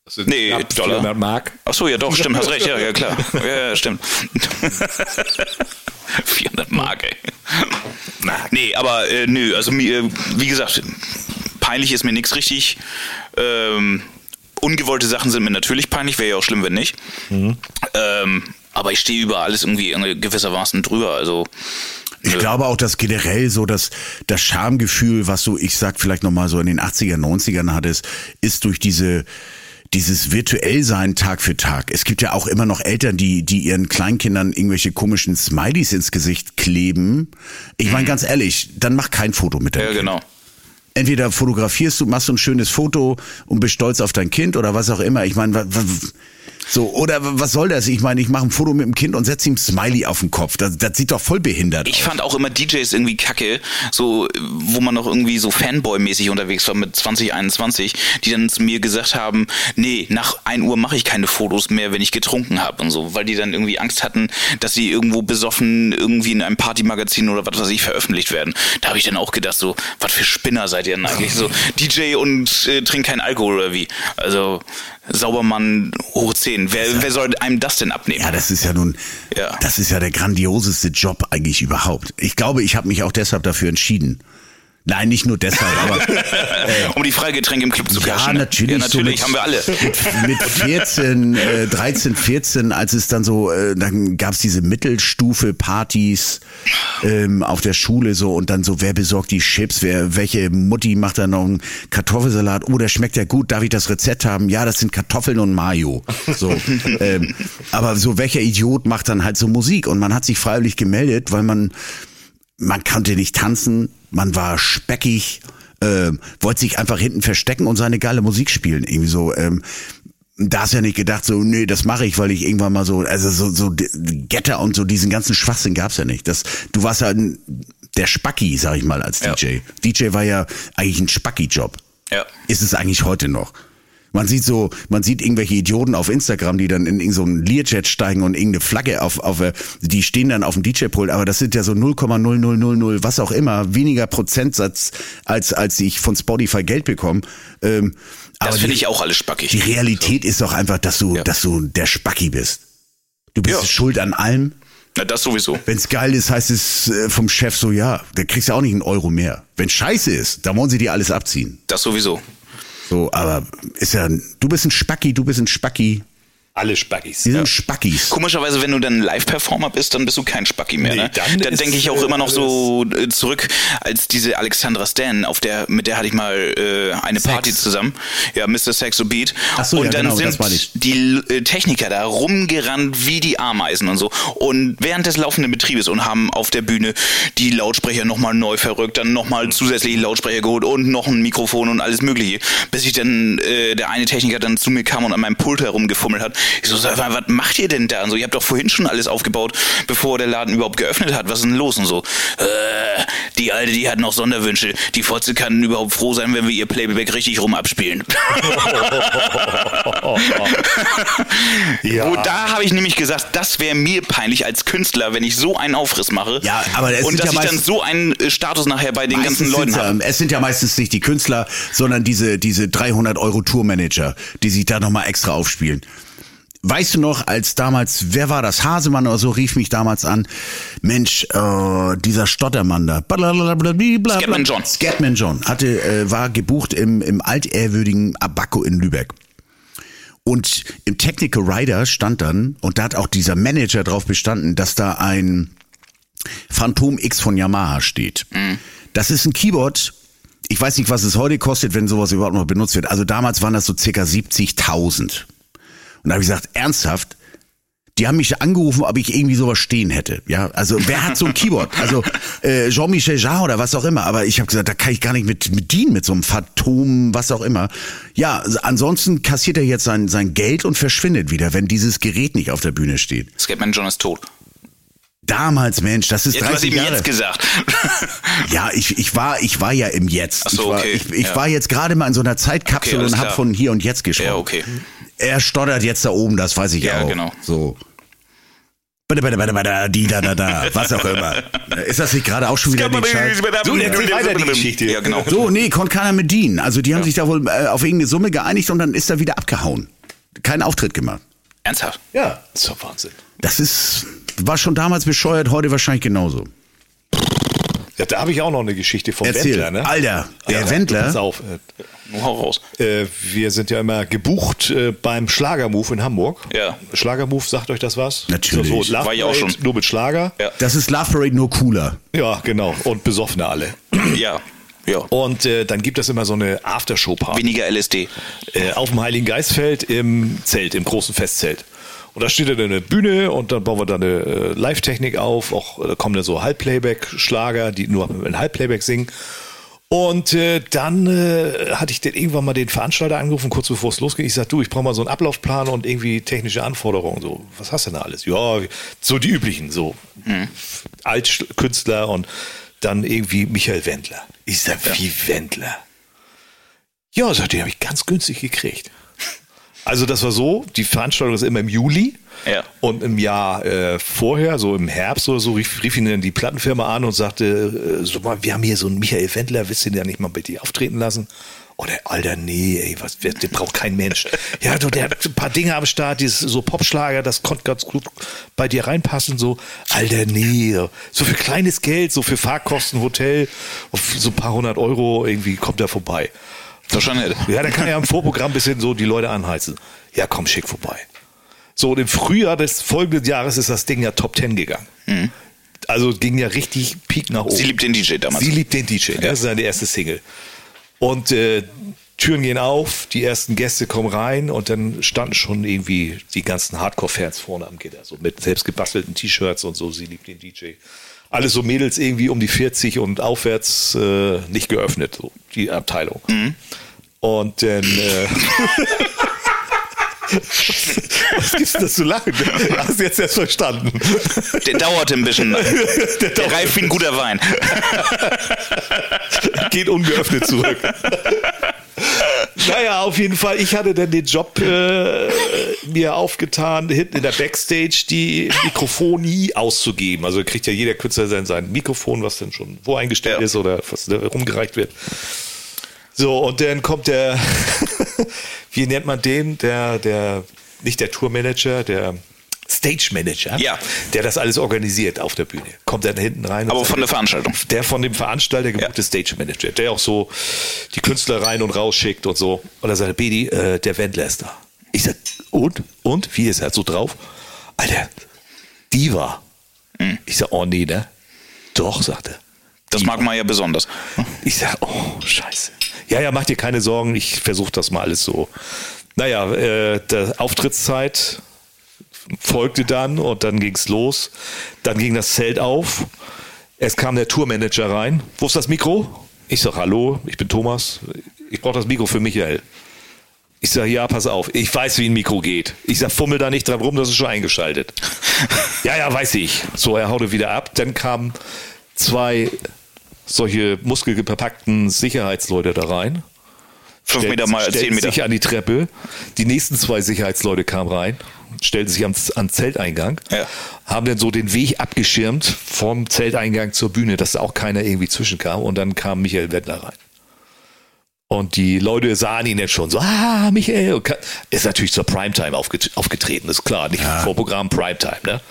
Das sind Nee, Dollar. 400 Mark. Ach so, ja doch, stimmt, hast recht, ja, ja klar. Ja, ja stimmt. 400 Mark, ey. Nee, aber äh, nö, also mir, wie gesagt, peinlich ist mir nichts richtig. Ähm, ungewollte Sachen sind mir natürlich peinlich, wäre ja auch schlimm, wenn nicht. Ähm, aber ich stehe über alles irgendwie in gewissermaßen drüber, also Ich glaube auch, dass generell so das, das Schamgefühl, was du, ich sag vielleicht nochmal so in den 80er, 90ern hattest, ist durch diese, dieses virtuell sein Tag für Tag. Es gibt ja auch immer noch Eltern, die, die ihren Kleinkindern irgendwelche komischen Smileys ins Gesicht kleben. Ich meine ganz ehrlich, dann mach kein Foto mit deinem ja Kind. genau. Entweder fotografierst du, machst du ein schönes Foto und bist stolz auf dein Kind oder was auch immer. Ich meine, so, oder was soll das? Ich meine, ich mache ein Foto mit dem Kind und setze ihm Smiley auf den Kopf. Das, das sieht doch voll behindert Ich aus. fand auch immer DJs irgendwie kacke, so wo man noch irgendwie so Fanboy-mäßig unterwegs war mit 2021, die dann zu mir gesagt haben, nee, nach 1 Uhr mache ich keine Fotos mehr, wenn ich getrunken habe und so, weil die dann irgendwie Angst hatten, dass sie irgendwo besoffen irgendwie in einem Partymagazin oder was weiß ich veröffentlicht werden. Da habe ich dann auch gedacht, so, was für Spinner seid ihr denn eigentlich? So DJ und äh, trinkt keinen Alkohol oder wie? Also Saubermann hoch 10. Wer, wer soll einem das denn abnehmen? Ja, das ist ja nun, Ja. das ist ja der grandioseste Job eigentlich überhaupt. Ich glaube, ich habe mich auch deshalb dafür entschieden. Nein, nicht nur deshalb, aber um die Freigetränke im Club zu ja, cashen. ne? natürlich. Ja, natürlich, so haben wir alle. Mit, mit 14, äh, 13, 14, als es dann so, äh, dann gab's diese Mittelstufe-Partys ähm, auf der Schule so und dann so, wer besorgt die Chips, wer, welche Mutti macht da noch einen Kartoffelsalat? Oh, der schmeckt ja gut, darf ich das Rezept haben? Ja, das sind Kartoffeln und Mayo. So, ähm, aber so welcher Idiot macht dann halt so Musik? Und man hat sich freiwillig gemeldet, weil man man konnte nicht tanzen, man war speckig, ähm, wollte sich einfach hinten verstecken und seine geile Musik spielen. Irgendwie so, ähm, da hast du ja nicht gedacht, so, nee, das mache ich, weil ich irgendwann mal so, also so, so Getter und so diesen ganzen Schwachsinn gab's ja nicht. Das, du warst ja ein, der Spacki, sag ich mal, als Ja. DJ. DJ war ja eigentlich ein Spacki-Job. Ja. Ist es eigentlich heute noch. Man sieht so, man sieht irgendwelche Idioten auf Instagram, die dann in irgendein so einen Learjet steigen und irgendeine Flagge auf, auf, äh, die stehen dann auf dem DJ-Pult, aber das sind ja so 0,0000, was auch immer, weniger Prozentsatz, als, als ich von Spotify Geld bekomme. Ähm, Das aber finde die- ich auch alles spackig. die Realität ist doch einfach, dass du, Ja. dass du der Spacki bist. Du bist Ja. schuld an allem. Na, das sowieso. Wenn's geil ist, heißt es äh, vom Chef so, ja, da kriegst du auch nicht einen Euro mehr. Wenn scheiße ist, dann wollen sie dir alles abziehen. Das sowieso. So, aber ist ja, du bist ein Spacki, du bist ein Spacki. Alle Spackis. Die sind Spackis. Komischerweise, wenn du dann Live-Performer bist, dann bist du kein Spacki mehr. Nee, ne? dann Da ist, denke ich auch äh, immer noch so äh, zurück, als diese Alexandra Stan, auf der, mit der hatte ich mal äh, eine Sex. Party zusammen. Ja, Mr. Sexo Beat. Ach so, und ja, dann genau, sind die äh, Techniker da rumgerannt wie die Ameisen und so. Und während des laufenden Betriebes und haben auf der Bühne die Lautsprecher nochmal neu verrückt, dann nochmal zusätzliche Lautsprecher geholt und noch ein Mikrofon und alles mögliche. Bis ich dann, äh, der eine Techniker dann zu mir kam und an meinem Pult herumgefummelt hat. Ich so, sag was macht ihr denn da? Und so, ihr habt doch vorhin schon alles aufgebaut, bevor der Laden überhaupt geöffnet hat. Was ist denn los? Und so, äh, die Alte, die hat noch Sonderwünsche. Die Fotze kann überhaupt froh sein, wenn wir ihr Playback richtig rum abspielen. Ja. Und da habe ich nämlich gesagt, das wäre mir peinlich als Künstler, wenn ich so einen Aufriss mache. Ja, aber es und dass ja ich dann so einen äh, Status nachher bei den ganzen Leuten habe. ja, es sind ja meistens nicht die Künstler, sondern diese, diese 300 Euro Tourmanager, die sich da nochmal extra aufspielen. Weißt du noch, als damals, wer war das? Hasemann oder so rief mich damals an. Mensch, äh, dieser Stottermann da. Scatman John. Scatman John hatte, äh, war gebucht im, im altehrwürdigen Abaco in Lübeck. Und im Technical Rider stand dann, und da hat auch dieser Manager drauf bestanden, dass da ein Phantom X von Yamaha steht. Das ist ein Keyboard. Ich weiß nicht, was es heute kostet, wenn sowas überhaupt noch benutzt wird. Also damals waren das so circa 70.000. Und da habe ich gesagt, ernsthaft? Die haben mich angerufen, ob ich irgendwie sowas stehen hätte. Ja, also wer hat so ein Keyboard? Also äh, Jean-Michel Jarre oder was auch immer. Aber ich habe gesagt, da kann ich gar nicht mit, mit dienen, mit so einem Phantom, was auch immer. Ja, also ansonsten kassiert er jetzt sein, sein Geld und verschwindet wieder, wenn dieses Gerät nicht auf der Bühne steht. Scatman John ist tot. Damals, Mensch, das ist Jetzt, du hast 30 ihm Jahre. jetzt gesagt. Ja, ich, ich war ich war ja im Jetzt. Ach so, ich war, okay, ich, ich ja. war jetzt gerade mal in so einer Zeitkapsel Okay, und habe von hier und jetzt gesprochen. ja, okay. Er stottert jetzt da oben, das weiß ich Ja, auch. genau. So. bitte, bitte, bitte, bitte, die, da, da, da, was auch immer. Ist das nicht gerade auch schon wieder die Scheiß? So, erzähl weiter die Geschichte. Ja, genau. So, nee, konnte keiner mit dienen. Also die haben sich da wohl äh, auf irgendeine Summe geeinigt und dann ist er wieder abgehauen. Kein Auftritt gemacht. Ernsthaft? Ja, das ist doch Wahnsinn. Das ist, war schon damals bescheuert, heute wahrscheinlich genauso. Ja, da habe ich auch noch eine Geschichte vom Erzähl. Wendler, ne? Alter, der Ja, Wendler? Pass auf. Nur hau raus. Äh, wir sind ja immer gebucht äh, beim Schlagermove in Hamburg. Ja. Schlagermove, sagt euch das was? Natürlich. So, so Love War ich auch schon. Nur mit Schlager. Ja. Das ist Love Parade nur cooler. Ja, genau. Und besoffene alle. Ja. Ja. Und äh, dann gibt es immer so eine Aftershow-Party Weniger LSD. äh, auf dem Heiligen Geistfeld im Zelt, im großen Festzelt. Und da steht dann eine Bühne und dann bauen wir da eine äh, Live-Technik auf. Auch äh, kommen da so Halbplayback-Schlager, die nur in Halbplayback singen. Und äh, dann äh, hatte ich den irgendwann mal den Veranstalter angerufen, kurz bevor es losging. Ich sag, du, ich brauche mal so einen Ablaufplan und irgendwie technische Anforderungen. So, was hast du denn da alles? Ja, so die üblichen, so Altkünstler und dann irgendwie Michael Wendler. Ich sag, wie Wendler? Ja, sagt, den habe ich ganz günstig gekriegt. Also das war so, die Veranstaltung ist immer im Juli. Ja. Und im Jahr äh, vorher, so im Herbst oder so, rief, rief ihn dann die Plattenfirma an und sagte, äh, so mal, wir haben hier so einen Michael Wendler, willst du den ja nicht mal bei dir auftreten lassen? Oh, der Alter, nee, ey, was, der, den braucht kein Mensch. Ja, du, der hat ein paar Dinge am Start, dieses so Popschlager, das konnte ganz gut bei dir reinpassen, so. Alter, nee, so für kleines Geld, so für Fahrkosten, Hotel, auf so ein paar hundert Euro, irgendwie kommt er vorbei. Das ist schon nett. Ja, dann kann er im Vorprogramm ein bisschen so die Leute anheizen. Ja, komm, schick vorbei. So, und im Frühjahr des folgenden Jahres ist das Ding ja Top 10 gegangen. Also ging ja richtig Peak nach oben. Sie liebt den DJ damals. Sie liebt den DJ. Das ist seine erste Single. Und äh, Türen gehen auf, die ersten Gäste kommen rein und dann standen schon irgendwie die ganzen Hardcore-Fans vorne am Gitter, so mit selbst gebastelten T-Shirts und so. Sie liebt den DJ. Alles so Mädels irgendwie um die 40 und aufwärts äh, nicht geöffnet, so die Abteilung. Und dann. Äh, Was gibt's das zu lachen? Hast du jetzt erst verstanden? Der dauerte ein bisschen. Der, dauert- reift wie ein guter Wein. Geht ungeöffnet zurück. Naja, auf jeden Fall. Ich hatte dann den Job äh, mir aufgetan, hinten in der Backstage die Mikrofonie auszugeben. Also kriegt ja jeder Künstler sein, sein Mikrofon, was dann schon wo eingestellt Ja. ist oder was da rumgereicht wird. So, und dann kommt der, wie nennt man den? Der, der, nicht der Tourmanager, der Stage Manager, Ja. der das alles organisiert auf der Bühne. Kommt dann hinten rein. Aber von der Veranstaltung. der von dem Veranstalter gebuchte Stage Manager, der auch so die Künstler rein und raus schickt und so. Und er sagt, Bedi, äh, der Wendler ist da. Ich sag, und? Und? Wie ist er so drauf? Alter, Diva. Ich sag, oh nee, ne? Doch, sagt er. Das mag man ja besonders. Ich sag, oh, scheiße. Ja, ja, mach dir keine Sorgen, ich versuche das mal alles so. Naja, äh, der Auftrittszeit folgte dann und dann ging's los. Dann ging das Zelt auf. Es kam der Tourmanager rein. Wo ist das Mikro? Ich sag, hallo, ich bin Thomas. Ich brauche das Mikro für Michael. Ich sag, ja, pass auf, ich weiß, wie ein Mikro geht. Ich sag, fummel da nicht dran rum, das ist schon eingeschaltet. ja, ja, weiß ich. So, er haute wieder ab. Dann kamen zwei solche muskelgepackten Sicherheitsleute da rein. Fünf Meter mal zehn Meter. sich an die Treppe. Die nächsten zwei Sicherheitsleute kamen rein, stellten sich am, am Zelteingang, Ja. haben dann so den Weg abgeschirmt vom Zelteingang zur Bühne, dass da auch keiner irgendwie zwischenkam. Und dann kam Michael Wendler rein. Und die Leute sahen ihn jetzt schon so, ah, Michael, und ist natürlich zur Primetime aufget aufgetreten, ist klar, nicht vor Programm Primetime, ne?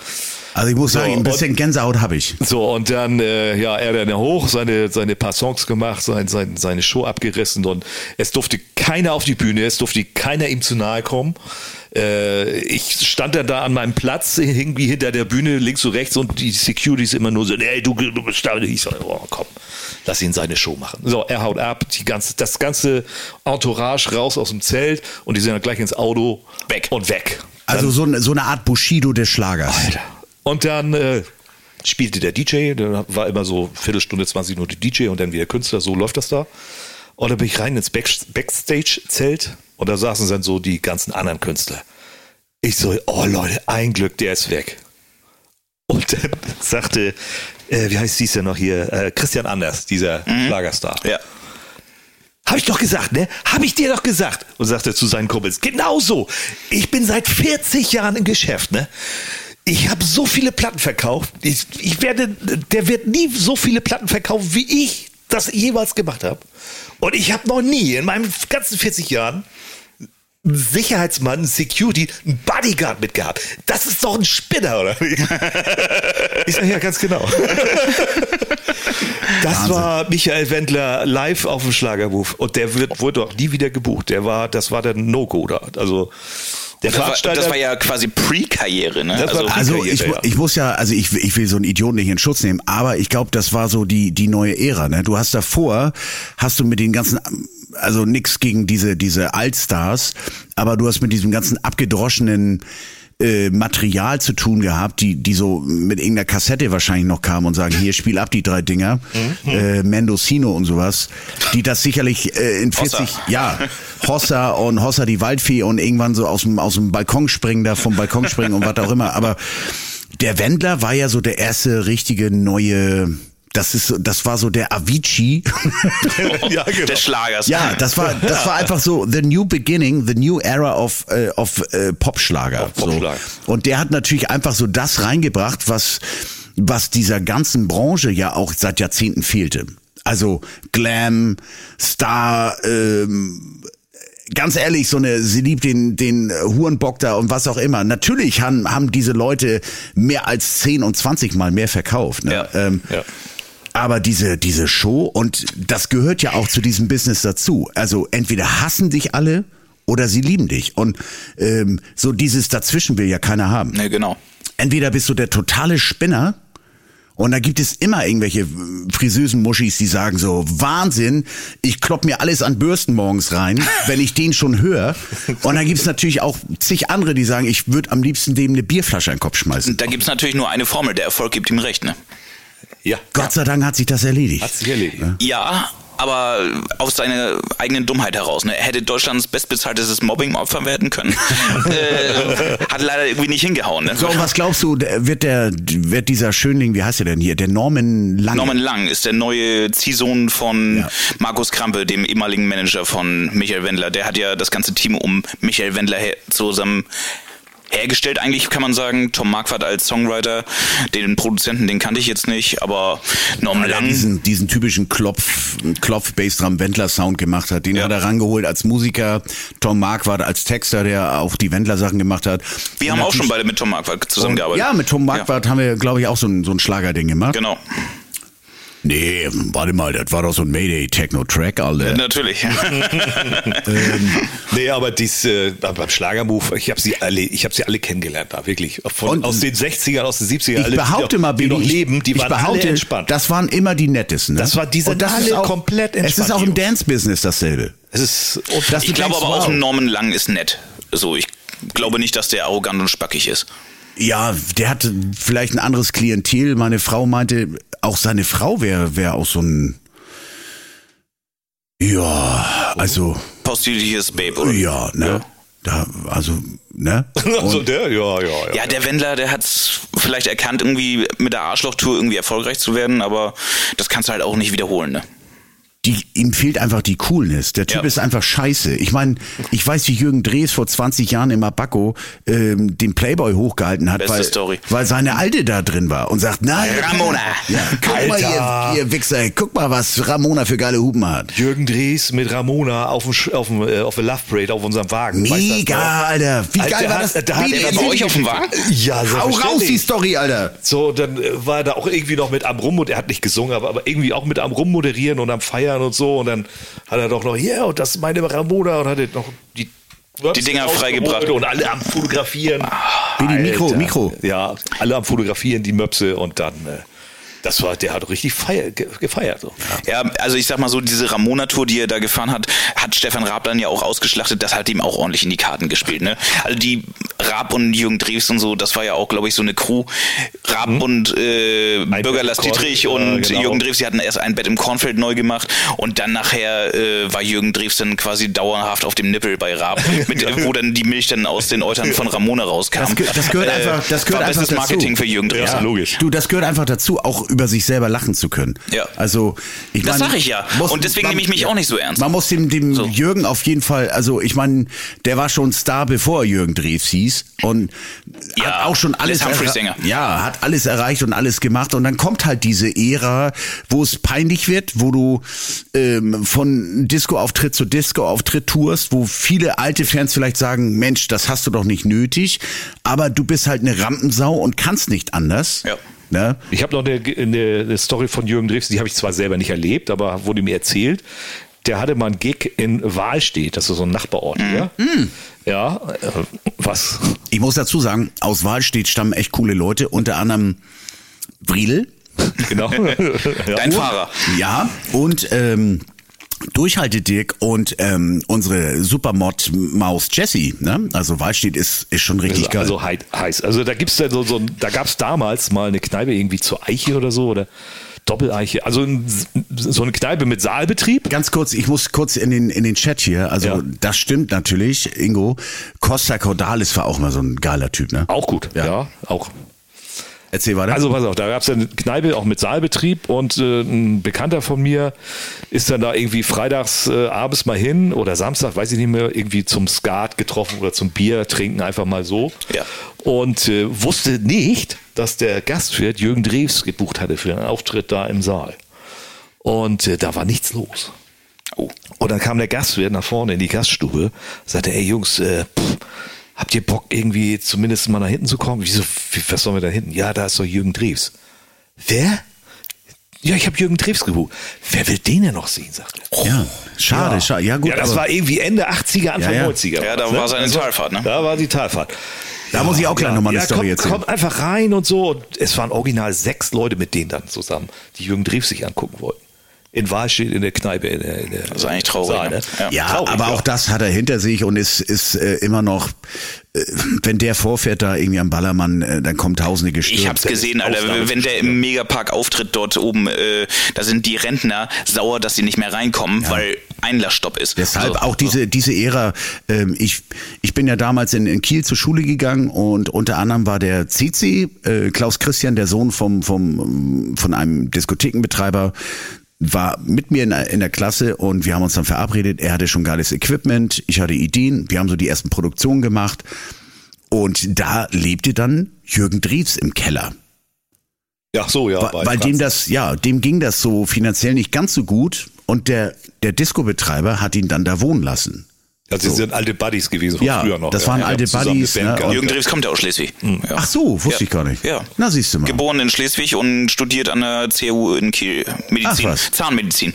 Also ich muss sagen, ein und- bisschen Gänsehaut habe ich. So, und dann, äh, ja, er dann hoch, seine, seine paar Songs gemacht, sein, sein, seine Show abgerissen und es durfte keiner auf die Bühne, es durfte keiner ihm zu nahe kommen. Äh, ich stand dann da an meinem Platz, irgendwie hinter der Bühne, links und rechts und die Securities immer nur so, ey, du, du bist da. Ich so, oh, komm, lass ihn seine Show machen. So, er haut ab, die ganze, das ganze Entourage raus aus dem Zelt und die sind dann gleich ins Auto Weg. und weg. Also so, eine- so eine Art Bushido des Schlagers. Alter. Und dann äh, spielte der DJ, der war immer so Viertelstunde, 20 Minuten DJ und dann wieder Künstler, so läuft das da. Dann bin ich rein ins Back Backstage-Zelt und da saßen dann so die ganzen anderen Künstler. Ich so, oh Leute, ein Glück, der ist weg. Und dann sagte, äh, wie heißt dies denn noch hier, äh, Christian Anders, dieser Schlagerstar. Ja. Hab ich doch gesagt, ne? Hab ich dir doch gesagt. Und sagte zu seinen Kumpels, genauso. Ich bin seit 40 Jahren im Geschäft, ne? Ich habe so viele Platten verkauft. Ich, ich werde, der wird nie so viele Platten verkaufen, wie ich das jemals gemacht habe. Und ich habe noch nie in meinen ganzen 40 Jahren einen Sicherheitsmann, einen Security, einen Bodyguard mitgehabt. Das ist doch ein Spinner, oder? ich sage ja ganz genau. Das Wahnsinn. war Michael Wendler live auf dem Schlagermove und der wird, wurde auch nie wieder gebucht. Der war, das war der No-Go da. Also der Das war, Veranstalter. das war ja quasi Pre-Karriere, ne? War Also, Pre- Also ich, ja. ich muss ja, also ich, ich will so einen Idioten nicht in Schutz nehmen, aber ich glaube, das war so die, die neue Ära. Ne? Du hast davor, hast du mit den ganzen, also nix gegen diese, diese Altstars, aber du hast mit diesem ganzen abgedroschenen äh, Material zu tun gehabt, die, die so mit irgendeiner Kassette wahrscheinlich noch kamen und sagen, hier spiel ab die drei Dinger, äh, Mendocino und sowas, die das sicherlich äh, in 40, Hossa. ja, Hossa und Hossa die Waldfee und irgendwann so aus dem, aus dem Balkon springen, da vom Balkon springen und was auch immer. Aber der Wendler war ja so der erste richtige neue, das ist, das war so der Avicii. ja, genau. des Schlagers. ja, das war, das war einfach so the new beginning, the new era of, äh, of äh, Popschlager. Popschlager. So. Und der hat natürlich einfach so das reingebracht, was, was dieser ganzen Branche ja auch seit Jahrzehnten fehlte. Also Glam, Star, ähm, ganz ehrlich, so eine, sie liebt den, den Hurenbock da und was auch immer. Natürlich haben, haben diese Leute mehr als 10 und 20 Mal mehr verkauft. Ne? Ja. Ähm, Ja. Aber diese, diese Show, und das gehört ja auch zu diesem Business dazu. Also entweder hassen dich alle oder sie lieben dich. Und ähm, so dieses Dazwischen will ja keiner haben. Ne, genau. Entweder bist du der totale Spinner und da gibt es immer irgendwelche äh, frisösen Muschis, die sagen so, Wahnsinn, ich klopp mir alles an Bürsten morgens rein, wenn ich den schon höre. Und dann gibt es natürlich auch zig andere, die sagen, ich würde am liebsten dem eine Bierflasche in den Kopf schmeißen. Da gibt's natürlich nur eine Formel, der Erfolg gibt ihm recht, ne? Ja. Gott sei Dank hat sich das erledigt. Hat sich erledigt. Ja, aber aus seiner eigenen Dummheit heraus. Ne? Er hätte Deutschlands bestbezahltes Mobbing-Opfer werden können. äh, hat leider irgendwie nicht hingehauen. Ne? So, und was glaubst du, wird der, wird dieser Schönling, wie heißt er denn hier, der Norman Lang? Norman Lang ist der neue Ziehsohn von Ja. Markus Krampe, dem ehemaligen Manager von Michael Wendler. Der hat ja das ganze Team um Michael Wendler her zusammen hergestellt, eigentlich kann man sagen. Tom Marquardt als Songwriter, den Produzenten, den kannte ich jetzt nicht, aber Norman Weil er Lang. diesen, diesen typischen Klopf, Klopf Bassdrum Wendler Sound gemacht hat. Den Ja. hat er rangeholt als Musiker. Tom Marquardt als Texter, der auch die Wendler Sachen gemacht hat. Wir Und haben auch schon beide mit Tom Marquardt zusammengearbeitet. Ja, mit Tom Marquardt haben wir, glaube ich, auch so ein, so ein Schlagerding gemacht. Genau, Nee, warte mal, das war doch so ein Mayday-Techno-Track, Alter. natürlich. Nee, aber dies, äh, beim Schlagermove, ich habe sie alle, ich habe sie alle kennengelernt da, wirklich. Von, Und- aus den 60ern, aus den 70ern, Ich alle, behaupte die, mal, die noch leben, die ich waren behaupte, alle entspannt. Das waren immer die nettesten. Ne? Das war- die sind Und das ist alle auch, komplett Es entspannt, ist auch im. Dance-Business dasselbe. es ist, Ich glaube denkst, aber auch, wow. Norman Lang ist nett. So, ich glaube nicht, dass der arrogant und spackig ist. Ja, der hat vielleicht ein anderes Klientel. Meine Frau meinte, auch seine Frau wäre wär auch so ein. Ja, also, Postübliches Babe, oder? ja, ne? Da, also, ne? also der, ja, ja, ja. Ja, der Wendler, der hat's vielleicht erkannt, irgendwie mit der Arschlochtour irgendwie erfolgreich zu werden, aber das kannst du halt auch nicht wiederholen, ne? Die, ihm fehlt einfach die Coolness. Der Typ Ja. ist einfach scheiße. Ich meine, ich weiß, wie Jürgen Drees vor 20 Jahren im Abaco ähm, den Playboy hochgehalten hat, weil, Story. weil seine Alte da drin war und sagt, na, Ramona. Ja, guck mal, ihr, ihr Wichser, guck mal, was Ramona für geile Hupen hat. Jürgen Dries mit Ramona auf dem, auf dem, äh, auf der Love Parade auf unserem Wagen. Mega? Alter. Wie Alter, geil war hat- das? da hat er bei euch auf dem Wagen? Ja, Hau raus, die Story, Alter. So, dann war er da auch irgendwie noch mit am Rum und er hat nicht gesungen, aber, aber irgendwie auch mit am Rum moderieren und am Feiern und so. Und dann hat er doch noch, ja, und das ist meine Ramona und hat er noch die, Die Dinger freigebracht. Und alle am Fotografieren. Billy, Mikro. Mikro. Ja, alle am Fotografieren, die Möpse und dann, äh, das war, der hat richtig feier, ge- gefeiert. So. Ja, also ich sag mal so, diese Ramona-Tour, die er da gefahren hat, hat Stefan Raab dann ja auch ausgeschlachtet, das hat ihm auch ordentlich in die Karten gespielt, ne? Also die Raab und Jürgen Drews und so, das war ja auch, glaube ich, so eine Crew. Raab und äh, Bürger Lars Dietrich und ja, genau. Jürgen Drews, die hatten erst ein Bett im Kornfeld neu gemacht und dann nachher äh, war Jürgen Drews dann quasi dauerhaft auf dem Nippel bei Raab, mit, wo dann die Milch dann aus den Eutern von Ramona rauskam. Das das gehört Äh, einfach- das gehört war einfach bestes dazu. Marketing für Jürgen Drews. Ja, logisch. Du, das gehört einfach dazu. Auch über sich selber lachen zu können. Ja. Also, ich Das mein, sag ich ja. muss- Und deswegen nehme ich mich auch nicht so ernst. Man muss dem, dem So. Jürgen auf jeden Fall, also ich meine, der war schon Star, bevor er Jürgen Drews hieß und Ja, hat auch schon alles Sänger. Ja, hat alles erreicht und alles gemacht und dann kommt halt diese Ära, wo es peinlich wird, wo du ähm, von Disco-Auftritt zu Disco-Auftritt tourst, wo viele alte Fans vielleicht sagen, Mensch, das hast du doch nicht nötig, aber du bist halt eine Rampensau und kannst nicht anders. Ja. Ne? Ich habe noch eine, eine, eine Story von Jürgen Drews, die habe ich zwar selber nicht erlebt, aber wurde mir erzählt. Der hatte mal einen Gig in Wahlstedt, das ist so ein Nachbarort hier. Ja, äh, was? Ich muss dazu sagen, aus Wahlstedt stammen echt coole Leute, unter anderem Briedel. Genau. ja. Dein Fahrer. Ja, und ähm, Durchhalte Dirk und ähm, unsere Supermod-Maus Jessie, ne? Also Wahlstedt ist, ist schon richtig geil. Also hei- heiß. Also da gibt's dann so, so da gab's damals mal eine Kneipe irgendwie zur Eiche oder so oder Doppeleiche. Also so eine Kneipe mit Saalbetrieb. Ganz kurz, ich muss kurz in den, in den Chat hier. Also Ja. das stimmt natürlich, Ingo. Costa Cordalis war auch mal so ein geiler Typ, ne? Auch gut. Ja. Ja, auch. Erzähl weiter. Also pass auf, da gab es eine Kneipe auch mit Saalbetrieb und äh, ein Bekannter von mir ist dann da irgendwie freitags äh, abends mal hin oder Samstag, weiß ich nicht mehr, irgendwie zum Skat getroffen oder zum Bier trinken, einfach mal so. Ja. Und äh, wusste nicht, dass der Gastwirt Jürgen Drews gebucht hatte für einen Auftritt da im Saal. Und äh, da war nichts los. Oh. Und dann kam der Gastwirt nach vorne in die Gaststube, sagte, ey Jungs, äh, pff, habt ihr Bock irgendwie zumindest mal nach hinten zu kommen? Wieso, wie, was sollen wir da hinten? Ja, da ist doch Jürgen Drews. Wer? Ja, ich habe Jürgen Drews gebucht. Wer will den denn noch sehen, sagte er. ja, schade, schade. Ja gut, ja, das aber war irgendwie Ende 80er, Anfang Ja, ja. 90er. Ja, da ne? war seine Talfahrt, ne? Da war die Talfahrt. Da muss ich auch gleich noch mal eine Story kommt, erzählen. Kommt einfach rein und so. Und es waren original sechs Leute mit denen dann zusammen, die Jürgen Drews sich angucken wollten. In Wahlstedt in der Kneipe. In der, in der Das ist eigentlich traurig, Saal, ne? Ja. Ja, Traurig, aber ja. auch das hat er hinter sich und ist, ist äh, immer noch, äh, wenn der vorfährt da irgendwie am Ballermann, äh, dann kommen tausende gestürmt. Ich hab's gesehen, Alter. Ausnahme Wenn der im Megapark auftritt dort oben, äh, da sind die Rentner sauer, dass sie nicht mehr reinkommen, weil Einlassstopp ist. Deshalb So. auch diese, diese Ära, ähm, ich, ich bin ja damals in, in Kiel zur Schule gegangen und unter anderem war der Cici, äh, Klaus Christian, der Sohn vom, vom, von einem Diskothekenbetreiber, war mit mir in, der- in der Klasse und wir haben uns dann verabredet. Er hatte schon geiles Equipment, ich hatte Ideen, wir haben so die ersten Produktionen gemacht und da lebte dann Jürgen Drews im Keller. Ja, so, ja. Weil, weil dem das, ja, dem ging das so finanziell nicht ganz so gut und der, der Disco-Betreiber hat ihn dann da wohnen lassen. Also, das sind alte Buddies gewesen von Ja, früher noch. das waren ja, alte Buddies, ne, Jürgen Drews kommt ja aus Schleswig. Hm. Ja. Ach so, wusste Ja. ich gar nicht. Ja. Na, siehst du mal. Geboren in Schleswig und studiert an der CHU in Kiel. Medizin. Ach, was. Zahnmedizin.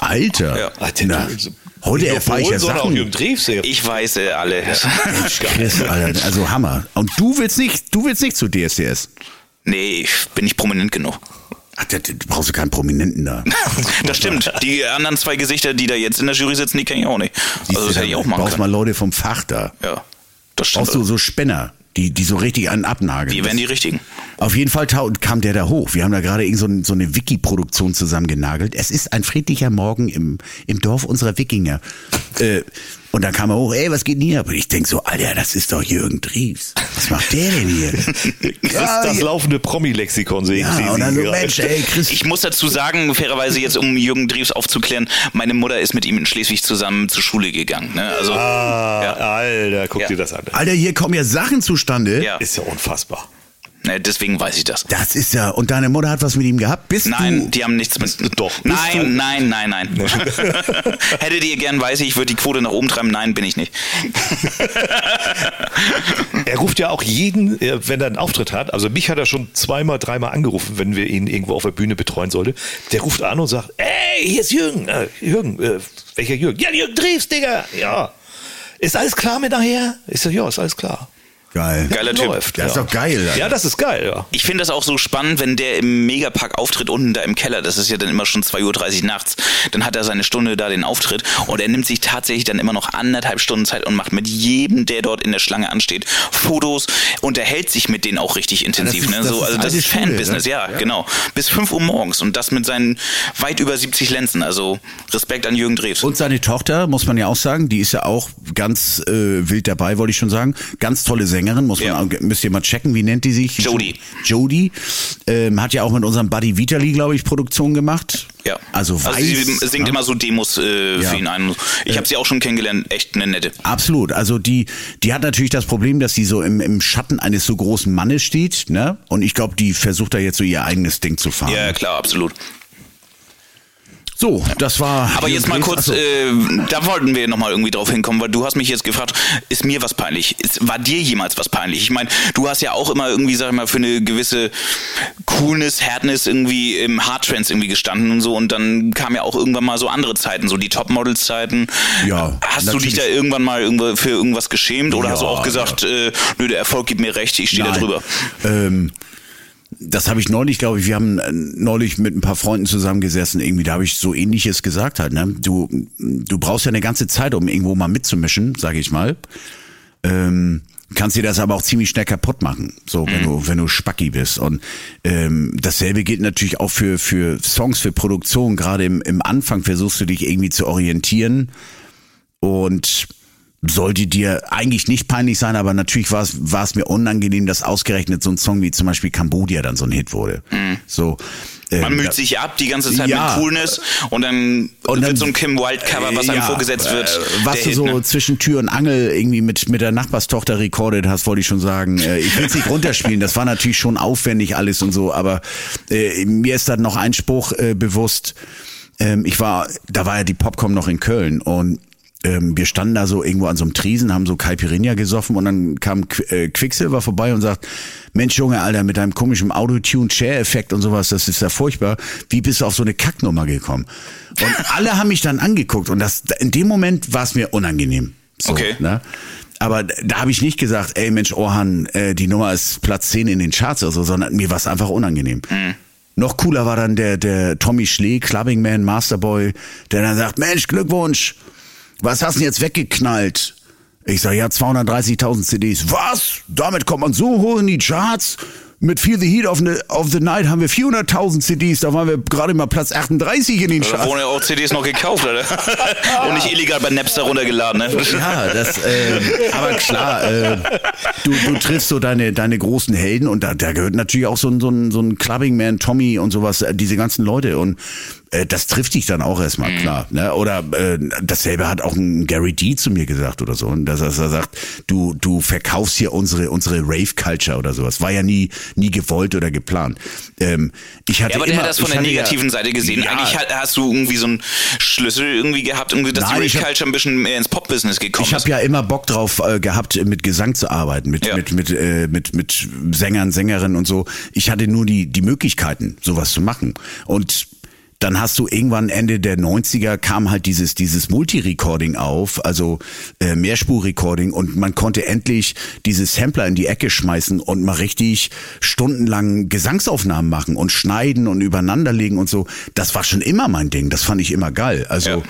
Alter. Ja. Alter, Na, du- heute erfahre ich ja Sachen. Ich weiß äh, alles. Chris, Alter, also Hammer. Und du willst nicht, du willst nicht zu DSDS. nee, ich bin nicht prominent genug. Ach, da, da brauchst du keinen Prominenten da. Das stimmt. Die anderen zwei Gesichter, die da jetzt in der Jury sitzen, die kenne ich auch nicht. Siehst Also das du, hätte ich auch machen brauchst mal können. Leute vom Fach da. Ja, das stimmt. Brauchst du so Spinner, die, die so richtig einen abnageln. Die wären die richtigen. Auf jeden Fall kam der da hoch. Wir haben da gerade irgend so, ein- so eine Wiki-Produktion zusammengenagelt. Es ist ein friedlicher Morgen im, im Dorf unserer Wikinger. Äh, und dann kam er hoch, ey, was geht denn hier ab? Und ich denk so, Alter, das ist doch Jürgen Drews. Was macht der denn hier? Das ist das ja, laufende Promi-Lexikon, sehe ich. ja, sehe und dann so. Mensch, ey, Chris, Ich muss dazu sagen, fairerweise jetzt, um Jürgen Drews aufzuklären, meine Mutter ist mit ihm in Schleswig zusammen zur Schule gegangen. Ne? Also, Ah, Ja. Alter, guck Ja. dir das an. Alter, hier kommen ja Sachen zustande. ja. Ist ja unfassbar. Ne, deswegen weiß ich das. Das ist ja, und deine Mutter hat was mit ihm gehabt? Bist Nein, du? die haben nichts mit. Doch. Nein, nein, nein, nein. Hättet ihr gern, weiß ich, ich würde die Quote nach oben treiben. Nein, bin ich nicht. Er ruft ja auch jeden, äh, wenn er einen Auftritt hat, also mich hat er schon zweimal, dreimal angerufen, wenn wir ihn irgendwo auf der Bühne betreuen sollten. Der ruft an und sagt, ey, hier ist Jürgen. Äh, Jürgen, äh, welcher Jürgen? Ja, Jürgen Drews, Digga. Ja. Ist alles klar mit nachher? Ich sag, ja, ist alles klar. Geil. Geiler Typ. Läuft, Das ist doch geil, Alter. Ja, das ist geil, ja. Ich finde das auch so spannend, wenn der im Megapark auftritt, unten da im Keller. Das ist ja dann immer schon 2.30 Uhr nachts. Dann hat er seine Stunde da den Auftritt und er nimmt sich tatsächlich dann immer noch anderthalb Stunden Zeit und macht mit jedem, der dort in der Schlange ansteht, Fotos, unterhält sich mit denen auch richtig intensiv. ist- ne? das so, ist also das ist Schule, Fanbusiness, ne? ja, genau. Bis 5 Uhr morgens und das mit seinen weit über 70 Lenzen. Also Respekt an Jürgen Drews. Und seine Tochter, muss man ja auch sagen, die ist ja auch ganz äh, wild dabei, wollte ich schon sagen. Ganz tolle Sängerin. Sängerin, muss man, Ja. auch- müsst ihr mal checken, wie nennt die sich? Jodie. Jodie. Ähm, hat ja auch mit unserem Buddy Vitali, glaube ich, Produktion gemacht. Ja. Also weiß. sie singt ja. immer so Demos äh, Ja. für ihn ein. Ich habe sie auch schon kennengelernt, echt eine nette. Absolut. Also die, die hat natürlich das Problem, dass sie so im, im Schatten eines so großen Mannes steht, ne? Und ich glaube, die versucht da jetzt so ihr eigenes Ding zu fahren. Ja, klar, absolut. So, das war. Aber jetzt mal kurz, äh, da wollten wir nochmal irgendwie drauf hinkommen, weil du hast mich jetzt gefragt, ist mir was peinlich? Ist, war dir jemals was peinlich? Ich meine, du hast ja auch immer irgendwie, sag ich mal, für eine gewisse Coolness, Härtnis irgendwie im Hardtrends irgendwie gestanden und so und dann kamen ja auch irgendwann mal so andere Zeiten, so die Topmodels-Zeiten. Ja, Hast du dich natürlich. da irgendwann mal irgendwo für irgendwas geschämt oder Ja, hast du auch gesagt, äh, nö, der Erfolg gibt mir recht, ich stehe da drüber? Ähm, das habe ich neulich, glaube ich, wir haben äh, neulich mit ein paar Freunden zusammengesessen, irgendwie, da habe ich so ähnliches gesagt halt, ne? Du, du brauchst ja eine ganze Zeit, um irgendwo mal mitzumischen, sage ich mal. Ähm, kannst dir das aber auch ziemlich schnell kaputt machen, so wenn du wenn du spacki bist und ähm, dasselbe gilt natürlich auch für für Songs für Produktion gerade im im Anfang versuchst du dich irgendwie zu orientieren und sollte dir eigentlich nicht peinlich sein, aber natürlich war es, war es mir unangenehm, dass ausgerechnet so ein Song wie zum Beispiel Cambodia dann so ein Hit wurde. So, ähm, Man müht da- sich ab die ganze Zeit Ja. mit Coolness und dann Und dann- wird so ein Kim Wilde Cover, was einem Ja, vorgesetzt wird. Äh, was du Hit, so ne? zwischen Tür und Angel irgendwie mit, mit der Nachbarstochter recorded hast, wollte ich schon sagen. Äh, ich will es nicht runterspielen, das war natürlich schon aufwendig alles und so, aber äh, mir ist dann noch ein Spruch äh, bewusst. Ähm, ich war, da war ja die Popcom noch in Köln und ähm, wir standen da so irgendwo an so einem Tresen, haben so Caipirinha gesoffen und dann kam Qu äh, Quicksilver vorbei und sagt, Mensch Junge, Alter, mit deinem komischen Autotune-Share-Effekt und sowas, das ist ja furchtbar. Wie bist du auf so eine Kacknummer gekommen? Und alle haben mich dann angeguckt und das in dem Moment war es mir unangenehm. So, Okay. Ne? Aber da habe ich nicht gesagt, ey Mensch, Orhan, äh, die Nummer ist Platz 10 in den Charts oder so, sondern mir war es einfach unangenehm. Noch cooler war dann der, der Tommy Schlee, Clubbing Man, Masterboy, der dann sagt, Mensch, Glückwunsch, was hast du denn jetzt weggeknallt? Ich sage, ja, 230.000 CDs. Was? Damit kommt man so hoch in die Charts? Mit Feel the Heat of the, of the Night haben wir 400.000 CDs, da waren wir gerade mal Platz 38 in den Da Charts. wurden ja auch CDs noch gekauft, oder? Und nicht illegal bei Napster runtergeladen, ne? Ja, das, äh, aber klar, äh, du, du triffst so deine, deine großen Helden und da, da gehört natürlich auch so ein, so ein, so ein Clubbing Man, Tommy und sowas, äh, diese ganzen Leute und äh, das trifft dich dann auch erstmal, Mhm. klar. Ne? Oder äh, dasselbe hat auch ein Gary D zu mir gesagt oder so. Und dass er, dass er sagt, du, du verkaufst hier unsere, unsere Rave-Culture oder sowas. War ja nie, nie gewollt oder geplant. Ähm, ich hatte Ja, aber immer, der hat das von ich der hatte ja- negativen Seite gesehen. Ja, Eigentlich hast du irgendwie so einen Schlüssel irgendwie gehabt, irgendwie, dass Nein, die ich hab- Rave-Culture ein bisschen mehr ins Pop-Business gekommen Ich ist. habe ja immer Bock drauf äh, gehabt, mit Gesang zu arbeiten, mit Ja. mit mit äh, mit mit Sängern, Sängerinnen und so. Ich hatte nur die die Möglichkeiten, sowas zu machen. Und dann hast du irgendwann Ende der 90er kam halt dieses dieses Multi-Recording auf, also äh, Mehrspur-Recording und man konnte endlich diese Sampler in die Ecke schmeißen und mal richtig stundenlang Gesangsaufnahmen machen und schneiden und übereinanderlegen und so. Das war schon immer mein Ding, das fand ich immer geil. Also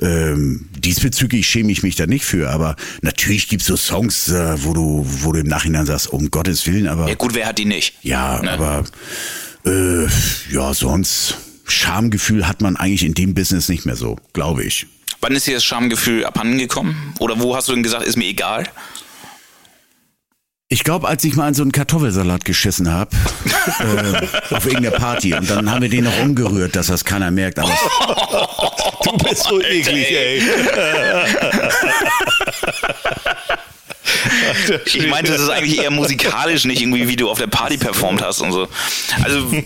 ähm, diesbezüglich schäme ich mich da nicht für, aber natürlich gibt's so Songs, äh, wo du, wo du im Nachhinein sagst, um Gottes Willen, aber Ja gut, wer hat die nicht? ja, Ne? aber äh, ja, sonst Schamgefühl hat man eigentlich in dem Business nicht mehr so, glaube ich. Wann ist dir das Schamgefühl abhanden gekommen? Oder wo hast du denn gesagt, ist mir egal? Ich glaube, als ich mal in so einen Kartoffelsalat geschissen habe, äh, auf irgendeiner Party, und dann haben wir den noch umgerührt, dass das keiner merkt, aber Du bist so eklig, ey. Ich meinte, das ist eigentlich eher musikalisch, nicht irgendwie, wie du auf der Party performt hast und so. Also,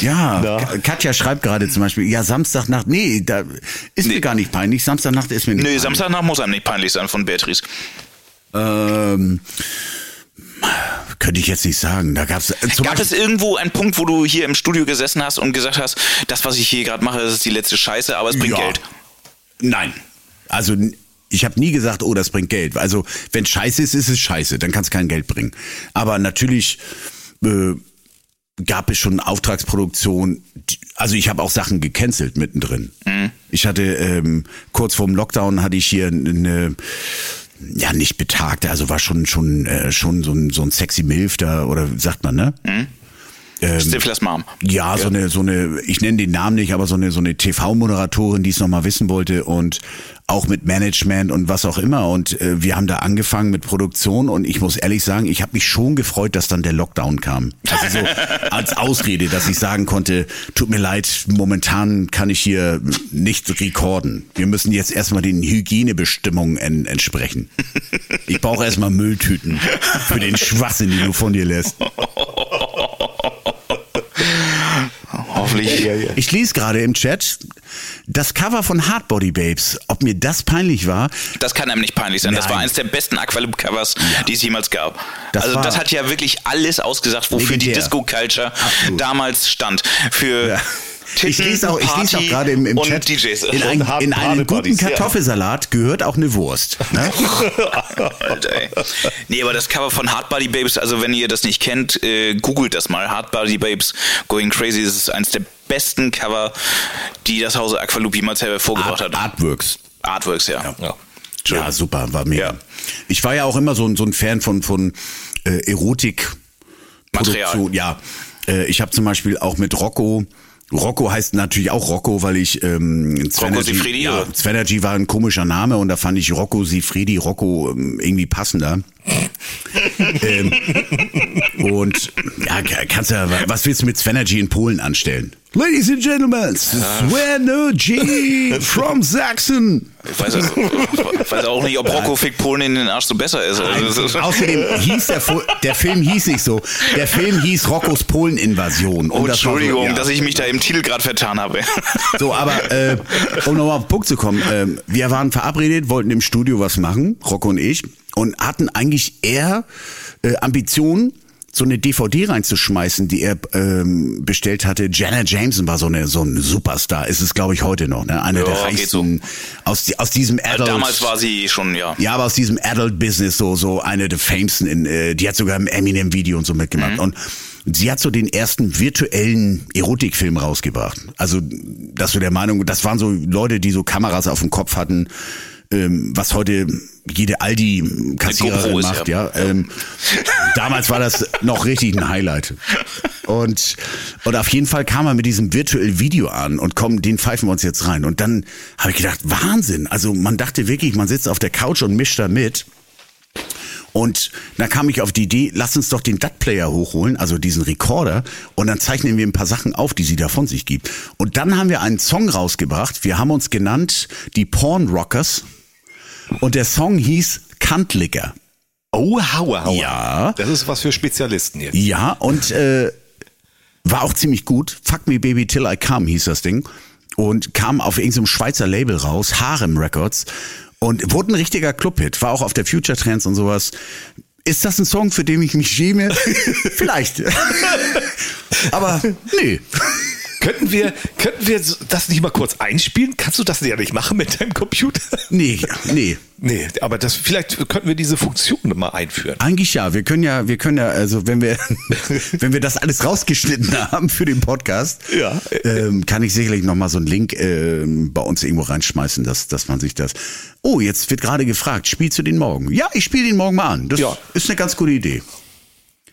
Ja, Na? Ka- Katja schreibt gerade zum Beispiel, ja, Samstagnacht, nee, da ist mir gar nicht peinlich. Samstagnacht ist mir nicht nö, peinlich. Samstagnacht muss einem nicht peinlich sein von Beatrice. Ähm, könnte ich jetzt nicht sagen. Da gab's äh, Gab Beispiel, es irgendwo einen Punkt, wo du hier im Studio gesessen hast und gesagt hast, das, was ich hier gerade mache, das ist die letzte Scheiße, aber es bringt Ja. Geld? Nein. Also ich habe nie gesagt, oh, das bringt Geld. Also wenn scheiße ist, ist es scheiße. Dann kann es kein Geld bringen. Aber natürlich äh, gab es schon Auftragsproduktion. die- Also ich habe auch Sachen gecancelt mittendrin. Ich hatte ähm, kurz vorm Lockdown hatte ich hier eine ja nicht betagte, also war schon schon äh, schon so ein so ein sexy Milf da oder sagt man ne? Ähm, Stiflers Mom. ja, so eine, so eine, ich nenne den Namen nicht, aber so eine, so eine TV-Moderatorin, die es nochmal wissen wollte und auch mit Management und was auch immer. Und äh, wir haben da angefangen mit Produktion und ich muss ehrlich sagen, ich habe mich schon gefreut, dass dann der Lockdown kam. Also so als Ausrede, dass ich sagen konnte, tut mir leid, momentan kann ich hier nicht rekorden. Wir müssen jetzt erstmal den Hygienebestimmungen en entsprechen. Ich brauche erstmal Mülltüten für den Schwachsinn, den du von dir lässt. Hoffentlich. Ich lese gerade im Chat das Cover von Hardbody Babes. Ob mir das peinlich war? Das kann einem nicht peinlich sein. Das Nein. war eines der besten Aqualoop-Covers, die es jemals gab. Das also das hat ja wirklich alles ausgesagt, wofür die Legendär. Disco-Culture Absolut. damals stand. Für Ja. Titten, Ich lese auch, ich lese auch gerade im, im und Chat, DJs. in, ein, in einen guten Partybuddies, ja. Kartoffelsalat gehört auch eine Wurst. Ne? Alter, ey. Nee, aber das Cover von Hard Body Babes, also wenn ihr das nicht kennt, äh, googelt das mal. Hard Body Babes Going Crazy, das ist eines der besten Cover, die das Hause Aqualoop jemals hervorgebracht Art, hat. Artworks. Artworks, ja. Ja. Ja, super, war mega. Ja. Ich war ja auch immer so, ein- so ein Fan von, von äh, Erotik. Material. Ja, äh, ich habe zum Beispiel auch mit Rocco. Rocco heißt natürlich auch Rocco, weil ich ähm, Svenergy- Sifredi, ja? Svenergy war ein komischer Name und da fand ich Rocco Sifredi, Rocco ähm, irgendwie passender. ähm, und ja, kannst ja, was willst du mit Svenergy in Polen anstellen? Ladies and Gentlemen, Svenergy from Sachsen. Ich weiß, ich weiß auch nicht, ob Rocco Fick Polen in den Arsch so besser ist. Also, das ist Außerdem hieß der, der Film hieß nicht so. Der Film hieß Roccos Polen-Invasion. oh, Entschuldigung, so, ja. dass ich mich da im Titel gerade vertan habe. So, aber äh, um nochmal auf den Punkt zu kommen, ähm, wir waren verabredet, wollten im Studio was machen, Rocco und ich, und hatten eigentlich eher äh, Ambitionen, so eine DVD reinzuschmeißen, die er ähm, bestellt hatte. Janet Jameson war so eine so ein Superstar, ist es glaube ich heute noch, ne? Einer Ja, der reichsten aus die, aus diesem Adult Damals war sie schon, ja. ja, aber aus diesem Adult-Business so so eine der Famesten in, äh, die hat sogar im Eminem-Video und so mitgemacht. Und sie hat so den ersten virtuellen Erotikfilm rausgebracht. Also, dass du der Meinung, das waren so Leute, die so Kameras auf dem Kopf hatten, ähm, was heute jede Aldi-Kassiererin macht, ja. ja. Ähm, damals war das noch richtig ein Highlight. Und, und auf jeden Fall kam er mit diesem virtuellen Video an und komm, den pfeifen wir uns jetzt rein. Und dann habe ich gedacht, Wahnsinn. Also man dachte wirklich, man sitzt auf der Couch und mischt da mit. Und dann kam ich auf die Idee, lass uns doch den DAT-Player hochholen, also diesen Recorder, und dann zeichnen wir ein paar Sachen auf, die sie da von sich gibt. Und dann haben wir einen Song rausgebracht. Wir haben uns genannt die Porn Rockers. Und der Song hieß Kantlicker. Oh, Hauer, Hauer. Ja. Das ist was für Spezialisten jetzt. Ja, und äh, war auch ziemlich gut. Fuck Me Baby Till I Come hieß das Ding. Und kam auf irgendeinem Schweizer Label raus, Harem Records. Und wurde ein richtiger Clubhit. War auch auf der Future Trends und sowas. Ist das ein Song, für den ich mich schäme? Vielleicht. Aber nee. Könnten wir, könnten wir das nicht mal kurz einspielen? Kannst du das ja nicht machen mit deinem Computer? Nee, nee. Nee, aber das, vielleicht könnten wir diese Funktion mal einführen. Eigentlich ja. Wir können ja, wir können ja, also wenn wir, wenn wir das alles rausgeschnitten haben für den Podcast, Ja. ähm, kann ich sicherlich noch mal so einen Link ähm, bei uns irgendwo reinschmeißen, dass, dass man sich das. Oh, jetzt wird gerade gefragt, spielst du den morgen? Ja, ich spiele den morgen mal an. Das Ja. ist eine ganz gute Idee.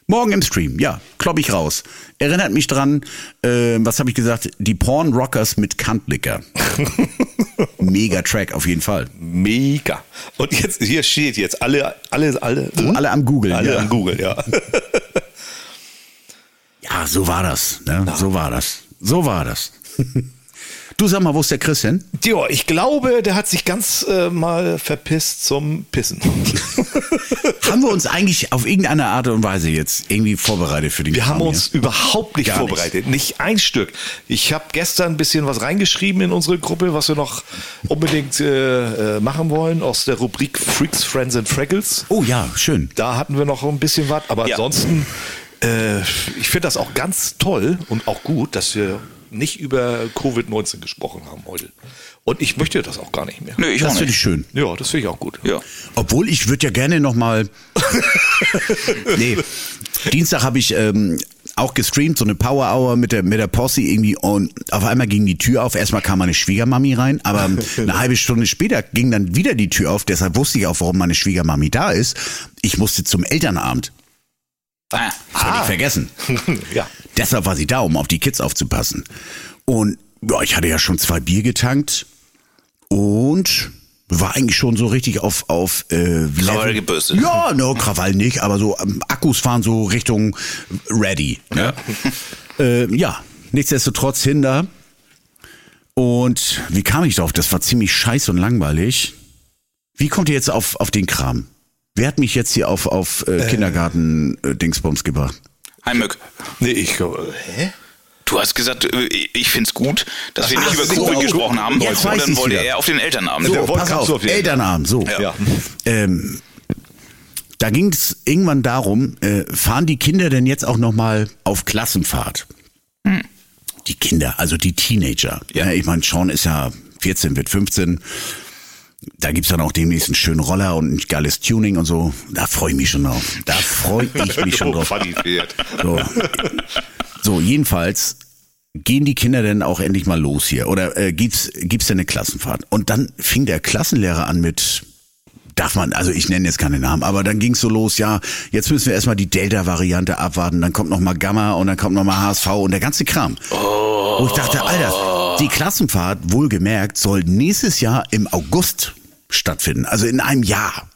Morgen im Stream, ja, klopp ich raus. Erinnert mich dran, äh, was habe ich gesagt? Die Porn Rockers mit Kantlicker. Mega Track auf jeden Fall. Mega. Und jetzt, hier steht jetzt alle, alle, alle, hm? Alle am Googeln, alle ja. am Google, ja. Ja, so war das. Ne? So war das. So war das. Du sag mal, wo ist der Chris hin? Ja, ich glaube, der hat sich ganz äh, mal verpisst zum Pissen. Haben wir uns eigentlich auf irgendeine Art und Weise jetzt irgendwie vorbereitet für den Wir haben Kram uns überhaupt nicht Gar vorbereitet. Nicht. ein Stück. Ich habe gestern ein bisschen was reingeschrieben in unsere Gruppe, was wir noch unbedingt äh, äh, machen wollen, aus der Rubrik Freaks, Friends and hier? Oh ja, schön. Da hatten wir noch ein bisschen was, aber Ja. ansonsten, äh, ich finde das auch ganz toll und auch gut, dass wir nicht über Covid-19 gesprochen haben heute. Und ich möchte das auch gar nicht mehr. Nö, ich Das finde ich schön. Ja, das finde ich auch gut. Ja. Obwohl ich würde ja gerne noch mal. nee, Dienstag habe ich ähm, auch gestreamt, so eine Power Hour mit der mit der Posse irgendwie und auf einmal ging die Tür auf. Erstmal kam meine Schwiegermami rein, aber eine halbe Stunde später ging dann wieder die Tür auf. Deshalb wusste ich auch, warum meine Schwiegermami da ist. Ich musste zum Elternabend. Ah, Das wollte ich vergessen. ja. Deshalb war sie da, um auf die Kids aufzupassen. Und ja, ich hatte ja schon zwei Bier getankt und war eigentlich schon so richtig auf auf äh, Krawall gebürstet. Ja, no, Krawall nicht, aber so ähm, Akkus fahren so Richtung ready. Ne? äh, ja, nichtsdestotrotz hinter. Und wie kam ich drauf? Das war ziemlich scheiße und langweilig. Wie kommt ihr jetzt auf, auf den Kram? Wer hat mich jetzt hier auf, auf äh, Kindergarten-Dingsbums gebracht? Heimöck, Nee, ich glaube, hä? du hast gesagt, äh, ich find's gut, dass wir nicht Ach über so, Covid gut. gesprochen haben. Jetzt und weiß dann wollte wieder. er auf den Elternabend. So, Der pass auf, auf. Elternabend, so. Ja. Ähm, da ging es irgendwann darum, äh, fahren die Kinder denn jetzt auch nochmal auf Klassenfahrt? Die Kinder, also die Teenager. Ja. ich meine, Sean ist ja 14, wird 15. Da gibt's dann auch demnächst einen schönen Roller und ein geiles Tuning und so. Da freue ich mich schon drauf. Da freue ich mich schon Oh, drauf. So. so, jedenfalls gehen die Kinder denn auch endlich mal los hier? Oder äh, gibt's gibt's denn eine Klassenfahrt? Und dann fing der Klassenlehrer an mit darf man, also ich nenne jetzt keine Namen, aber dann ging's so los, ja, jetzt müssen wir erstmal die Delta-Variante abwarten, dann kommt noch mal Gamma und dann kommt noch mal HSV und der ganze Kram. Wo ich dachte, Alter, die Klassenfahrt, wohlgemerkt, soll nächstes Jahr im August stattfinden, also in einem Jahr.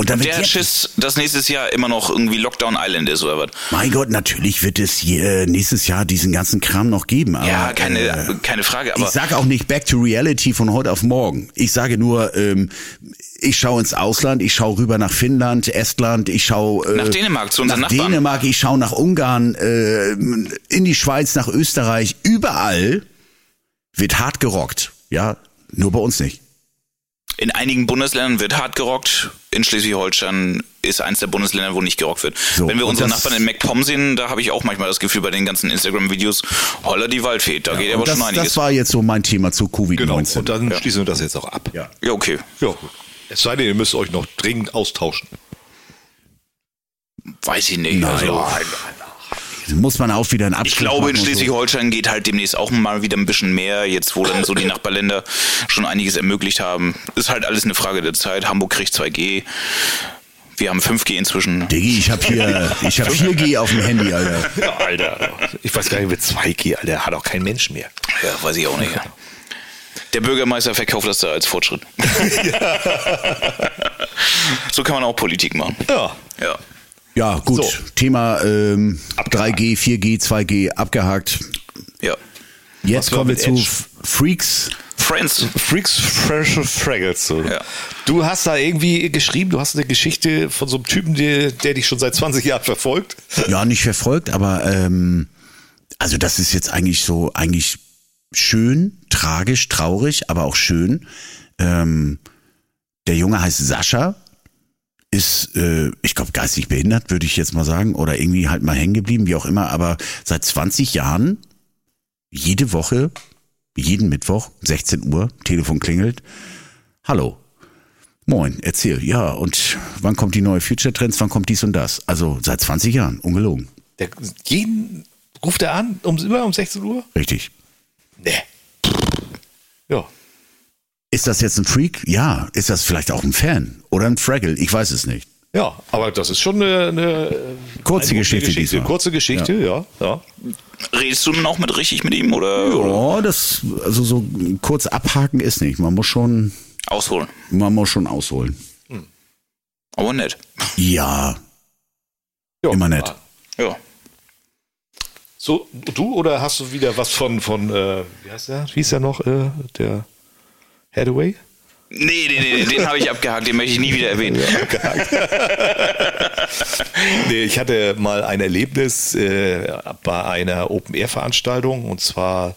Und dann wird jetzt Schiss, dass nächstes Jahr immer noch irgendwie Lockdown Island ist oder was? Mein Gott, natürlich wird es je, äh, nächstes Jahr diesen ganzen Kram noch geben. Aber, Ja, keine, äh, keine Frage, ich aber sage auch nicht Back to Reality von heute auf morgen. Ich sage nur, ähm, ich schaue ins Ausland, ich schaue rüber nach Finnland, Estland, ich schaue äh, Nach Dänemark, zu unseren nach Nachbarn. Dänemark, ich schaue nach Ungarn, äh, in die Schweiz, nach Österreich. Überall wird hart gerockt. Ja, nur bei uns nicht. in einigen Bundesländern wird hart gerockt. In Schleswig-Holstein ist eins der Bundesländer, wo nicht gerockt wird. So, Wenn wir unsere Nachbarn in MacPom sehen, da habe ich auch manchmal das Gefühl bei den ganzen Instagram-Videos, holla die Waldfee, da geht aber das, schon einiges. das war jetzt so mein Thema zu Covid-19. Genau, und dann schließen wir das jetzt auch ab. ja. ja, okay. Ja. Es sei denn, ihr müsst euch noch dringend austauschen. Weiß ich nicht. Nein. Also, Muss man auch wieder einen Abschluss ich glaube, in und so. Schleswig-Holstein geht halt demnächst auch mal wieder ein bisschen mehr, jetzt wo dann so die Nachbarländer schon einiges ermöglicht haben. Ist halt alles eine Frage der Zeit. Hamburg kriegt 2G. Wir haben 5G inzwischen. Diggi, ich hab hier, ich hab 4G auf dem Handy, Alter. Ja, Alter. Ich weiß gar nicht, mit 2G, Alter, hat auch kein Mensch mehr. Ja, weiß ich auch nicht. Der Bürgermeister verkauft das da als Fortschritt. so kann man auch Politik machen. Ja. Ja. Ja, gut. So. Thema ähm, Abgehakt. 3G, 4G, 2G abgehakt. Ja. Jetzt kommen wir zu Edge? Freaks. Friends. Freaks, Fresh Fraggles. So. Ja. Du hast da irgendwie geschrieben, du hast eine Geschichte von so einem Typen, der, der dich schon seit 20 Jahren verfolgt. Ja, nicht verfolgt, aber ähm, also das ist jetzt eigentlich so, eigentlich schön, tragisch, traurig, aber auch schön. Ähm, der Junge heißt Sascha, ist, äh, ich glaube, geistig behindert, würde ich jetzt mal sagen, oder irgendwie halt mal hängen geblieben, wie auch immer, aber seit 20 Jahren, jede Woche, jeden Mittwoch, 16 Uhr, Telefon klingelt. Hallo. Moin, erzähl. Ja, und wann kommt die neue Future Trends, wann kommt dies und das? Also seit 20 Jahren, ungelogen. Der, jeden ruft er an, um, immer um 16 Uhr? Richtig. Nee. Ja. Ist das jetzt ein Freak? Ja. Ist das vielleicht auch ein Fan? Oder ein Fraggle? Ich weiß es nicht. Ja, aber das ist schon eine, eine Kurze eine Geschichte Geschichte. diesmal. Kurze Geschichte, ja. ja. Redest du denn auch mit richtig mit ihm oder, oder Oh, das, also so kurz abhaken ist nicht. Man muss schon, ausholen? man muss schon ausholen. Aber nett. Ja. ja. Immer nett. Ja. So, du oder hast du wieder was von, von äh, wie heißt der? Wie ist der noch? Äh, der Hathaway? Nee, nee, nee, den habe ich abgehakt, den möchte ich nie wieder erwähnen. Nee, ich hatte mal ein Erlebnis äh, bei einer Open-Air-Veranstaltung und zwar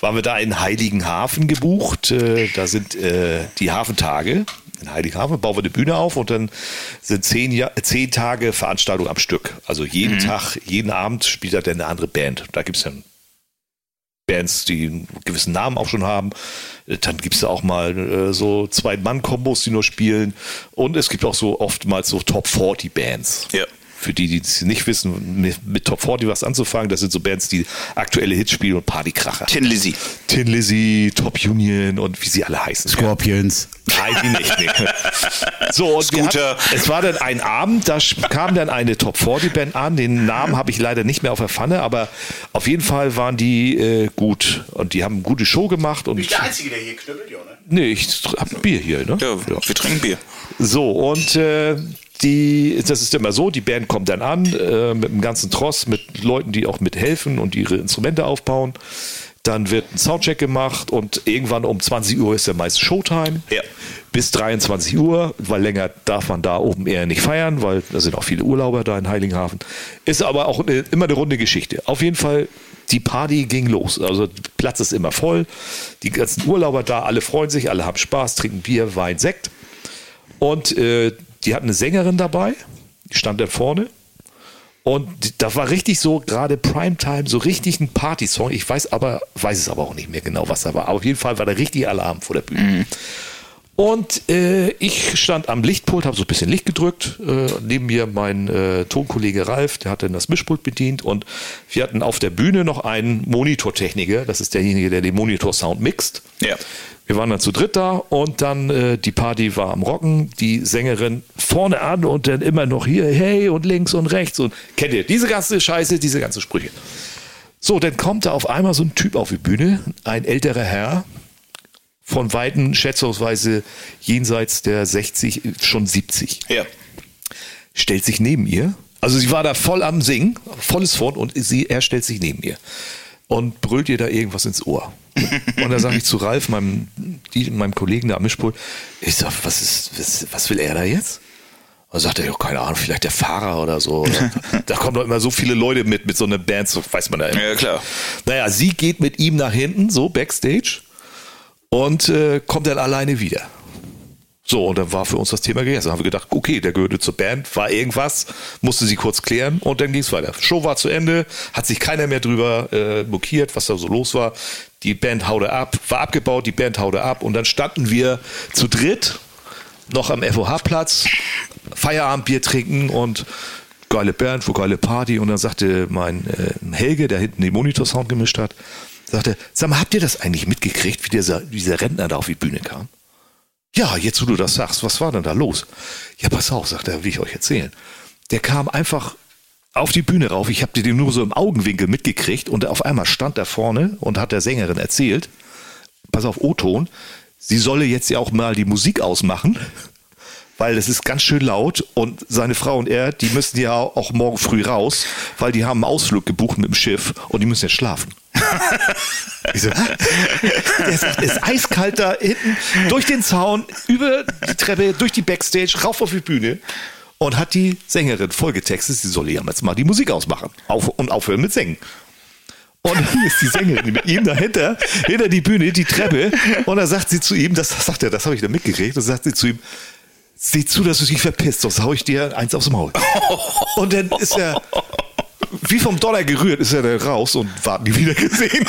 waren wir da in Heiligenhafen gebucht. Äh, da sind äh, die Hafentage. In Heiligenhafen bauen wir eine Bühne auf und dann sind zehn, ja zehn Tage Veranstaltung am Stück. Also jeden Tag, jeden Abend spielt da dann eine andere Band. Da gibt es dann Bands, die einen gewissen Namen auch schon haben. Äh, Dann gibt es da auch mal äh, so Zwei-Mann-Kombos, die nur spielen. Und es gibt auch so oftmals so Top 40 Bands. Ja. Für die, die es nicht wissen, mit, mit Top 40 was anzufangen, das sind so Bands, die aktuelle Hits spielen und Partykracher. Tin Lizzy. Tin Lizzy, Top Union und wie sie alle heißen. Scorpions. Nein, die nicht. Nee. So, und wir Scooter. hatten- es war dann ein Abend, da kam dann eine Top 40 Band an. Den Namen habe ich leider nicht mehr auf der Pfanne, aber auf jeden Fall waren die äh, gut und die haben eine gute Show gemacht. Und Einzige, der hier knüppelt, ja, ne? nee, ich habe ein Bier hier, ne? Ja, wir trinken Bier. So, und äh, die, das ist immer so, die Band kommt dann an äh, mit einem ganzen Tross, mit Leuten, die auch mithelfen und ihre Instrumente aufbauen. Dann wird ein Soundcheck gemacht und irgendwann um 20 Uhr ist der meist Showtime. Ja. Bis 23 Uhr, weil länger darf man da oben eher nicht feiern, weil da sind auch viele Urlauber da in Heiligenhafen. Ist aber auch eine, immer eine runde Geschichte. Auf jeden Fall, die Party ging los. Also der Platz ist immer voll. Die ganzen Urlauber da, alle freuen sich, alle haben Spaß, trinken Bier, Wein, Sekt. Und äh, die hatten eine Sängerin dabei, die stand da vorne. Und da war richtig so, gerade Primetime, so richtig ein Party-Song. Ich weiß aber, weiß es aber auch nicht mehr genau, was da war. Aber auf jeden Fall war da richtig Alarm vor der Bühne. Und äh, ich stand am Lichtpult, habe so ein bisschen Licht gedrückt. Äh, neben mir mein äh, Tonkollege Ralf, der hat dann das Mischpult bedient. Und wir hatten auf der Bühne noch einen Monitortechniker. Das ist derjenige, der den Monitor-Sound mixt. Ja. Wir waren dann zu dritt da und dann äh, die Party war am Rocken, die Sängerin vorne an und dann immer noch hier, hey und links und rechts und kennt ihr diese ganze Scheiße, diese ganzen Sprüche. So, dann kommt da auf einmal so ein Typ auf die Bühne, ein älterer Herr, von Weitem schätzungsweise jenseits der 60, schon 70 Ja. stellt sich neben ihr. Also sie war da voll am Singen, volles Fort und sie, er stellt sich neben ihr und brüllt ihr da irgendwas ins Ohr. Und da sage ich zu Ralf, meinem, meinem Kollegen da am Mischpult, ich sag, was ist, was, was will er da jetzt? Und sagt er, ja, keine Ahnung, vielleicht der Fahrer oder so. Oder, da kommen doch immer so viele Leute mit, mit so einer Band, so weiß man da immer. Ja, klar. Naja, sie geht mit ihm nach hinten, so backstage, und äh, kommt dann alleine wieder. So, und dann war für uns das Thema gegessen. Dann haben wir gedacht, okay, der gehörte zur Band, war irgendwas, musste sie kurz klären und dann ging es weiter. Show war zu Ende, hat sich keiner mehr drüber äh, blockiert, was da so los war. Die Band haute ab, war abgebaut, die Band haute ab und dann standen wir zu dritt noch am FOH-Platz, Feierabendbier trinken und geile Band, wo geile Party. Und dann sagte mein äh, Helge, der hinten den Monitor-Sound gemischt hat, sagte, sag mal, habt ihr das eigentlich mitgekriegt, wie dieser, dieser Rentner da auf die Bühne kam? Ja, jetzt wo du das sagst, was war denn da los? Ja, pass auf, sagt er, will ich euch erzählen. Der kam einfach auf die Bühne rauf. Ich habe den nur so im Augenwinkel mitgekriegt und auf einmal stand er vorne und hat der Sängerin erzählt, pass auf, O-Ton, sie solle jetzt ja auch mal die Musik ausmachen, weil es ist ganz schön laut und seine Frau und er, die müssen ja auch morgen früh raus, weil die haben einen Ausflug gebucht mit dem Schiff und die müssen jetzt schlafen. Ich so, hä? es ist, eiskalt da hinten, durch den Zaun, über die Treppe, durch die Backstage, rauf auf die Bühne und hat die Sängerin vollgetextet, sie solle ja jetzt mal die Musik ausmachen auf, und aufhören mit Singen. Und dann ist die Sängerin mit ihm dahinter, hinter die Bühne, die Treppe. Und dann sagt sie zu ihm, das das sagt er, das habe ich da mitgekriegt, und sagt sie zu ihm, sieh zu, dass du dich verpisst, sonst hau ich dir eins aufs Maul. Und dann ist er, wie vom Dollar gerührt, ist er da raus und war nie wieder gesehen.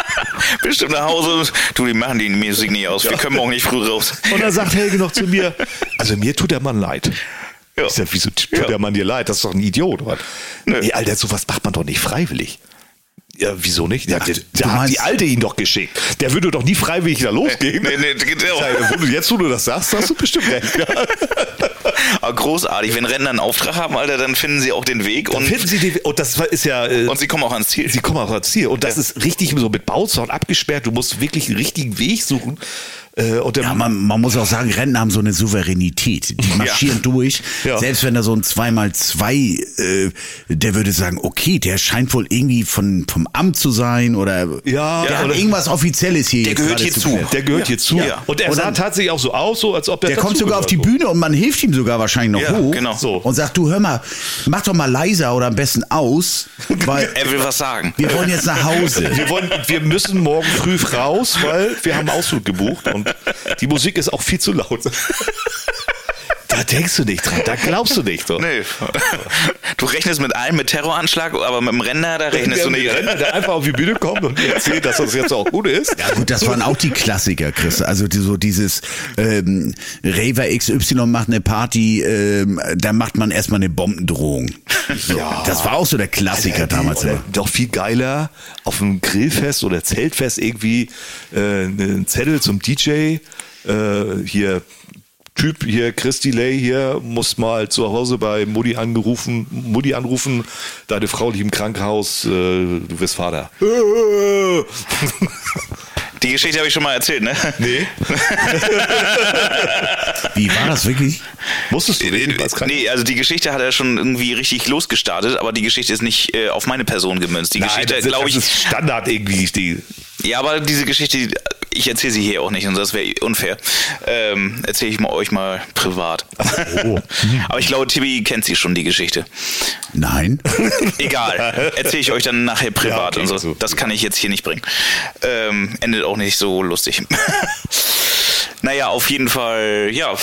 Bestimmt nach Hause. Du, die machen die Musik nicht aus. Wir können morgen nicht früh raus. Und dann sagt Helge noch zu mir, also mir tut der Mann leid. Ja. Ich sag, wieso tut Ja. der Mann dir leid? Das ist doch ein Idiot. Oder? Nö. Nee, Alter, sowas macht man doch nicht freiwillig. Ja, wieso nicht? Ja, der, du der hat die Alte ihn doch geschickt. Der würde doch nie freiwillig da losgehen. Nee, nee, genau. Ja, wo du jetzt, wo du das sagst, hast du bestimmt recht. Ja. Aber großartig. Wenn Rentner einen Auftrag haben, Alter, dann finden sie auch den Weg Dann und, finden sie die, und das ist ja, äh, und sie kommen auch ans Ziel. sie kommen auch ans Ziel. Und das ist richtig so mit Bauzaun abgesperrt. Du musst wirklich einen richtigen Weg suchen. Äh, Ja, man, man muss auch sagen, Rentner haben so eine Souveränität. Die marschieren durch. Ja. Selbst wenn da so ein 2x2, äh, der würde sagen, okay, der scheint wohl irgendwie von, vom Amt zu sein oder Ja, der hat oder- irgendwas Offizielles hier Der gehört hier zu der gehört hier zu. Ja. Und er Und sah tatsächlich auch so aus, so als ob er Der kommt sogar auf die. Bühne und man hilft ihm sogar wahrscheinlich noch Ja, hoch. genau. So. Und sagt, du hör mal, mach doch mal leiser oder am besten aus, weil Er will was sagen. wir wollen jetzt nach Hause. Wir, wollen, wir müssen morgen früh raus, weil wir haben Ausflug gebucht und die Musik ist auch viel zu laut. Da denkst du nicht dran, da glaubst du nicht. So. Nee. Du rechnest mit allem, mit Terroranschlag, aber mit dem Renner, da rechnest du nicht. Renner, der einfach auf die Bühne kommt und dir erzählt, dass das jetzt auch gut ist. Ja gut, das waren auch die Klassiker, Chris. Also die, so dieses ähm, Raver XY macht eine Party, ähm, da macht man erstmal eine Bombendrohung. So, Ja. Das war auch so der Klassiker damals Oder. Doch viel geiler auf einem Grillfest oder Zeltfest irgendwie äh, einen Zettel zum DJ. Äh, hier Typ hier, Chris Delay hier, muss mal zu Hause bei Mutti angerufen, Mutti anrufen, deine Frau liegt im Krankenhaus, äh, du wirst Vater. Die Geschichte habe ich schon mal erzählt, ne? Nee. Wie war das wirklich? Musstest du reden? Was kann Nee, also die Geschichte hat er schon irgendwie richtig losgestartet, aber die Geschichte ist nicht äh, auf meine Person gemünzt. Die Nein, Geschichte, glaube ich, das ist Standard irgendwie. Die, Ja, aber diese Geschichte, ich erzähle sie hier auch nicht und das wäre unfair. Ähm, erzähle ich mal euch mal privat. Oh. aber ich glaube, Tibi kennt sie schon, die Geschichte. Nein. Egal. Erzähle ich euch dann nachher privat Ja, okay, und so. so. Das kann ich jetzt hier nicht bringen. Ähm, endet auch nicht so lustig. naja, auf jeden Fall, ja.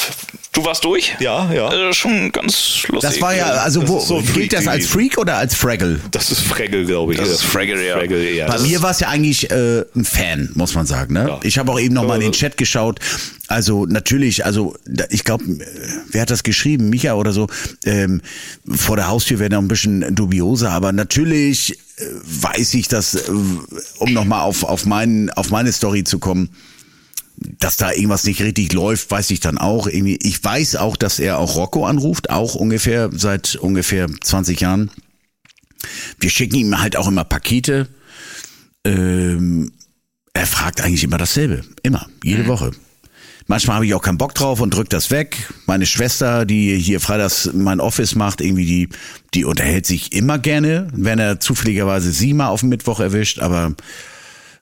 Du warst durch? Ja, ja. Äh, schon ganz lustig. Das war ja, also Das wo, so gilt das als. Freak oder als Fraggle? das ist Fraggle, glaube ich. Das ist Fraggle, ja. Fraggle, ja. Bei Das mir war es ja eigentlich äh, ein Fan, muss man sagen. Ne? Ja. Ich habe auch eben noch mal in den Chat geschaut. Also natürlich, also ich glaube, wer hat das geschrieben? Micha oder so. Ähm, vor der Haustür wäre noch ein bisschen dubioser, aber natürlich äh, weiß ich, dass, äh, um noch mal auf auf meinen auf meine Story zu kommen, dass da irgendwas nicht richtig läuft, weiß ich dann auch. Irgendwie, ich weiß auch, dass er auch Rocco anruft, auch ungefähr seit ungefähr 20 Jahren. Wir schicken ihm halt auch immer Pakete. Ähm, er fragt eigentlich immer dasselbe. Immer. Jede Woche. Manchmal habe ich auch keinen Bock drauf und drück das weg. Meine Schwester, die hier freitags mein Office macht, irgendwie die, die unterhält sich immer gerne, wenn er zufälligerweise sie mal auf dem Mittwoch erwischt. Aber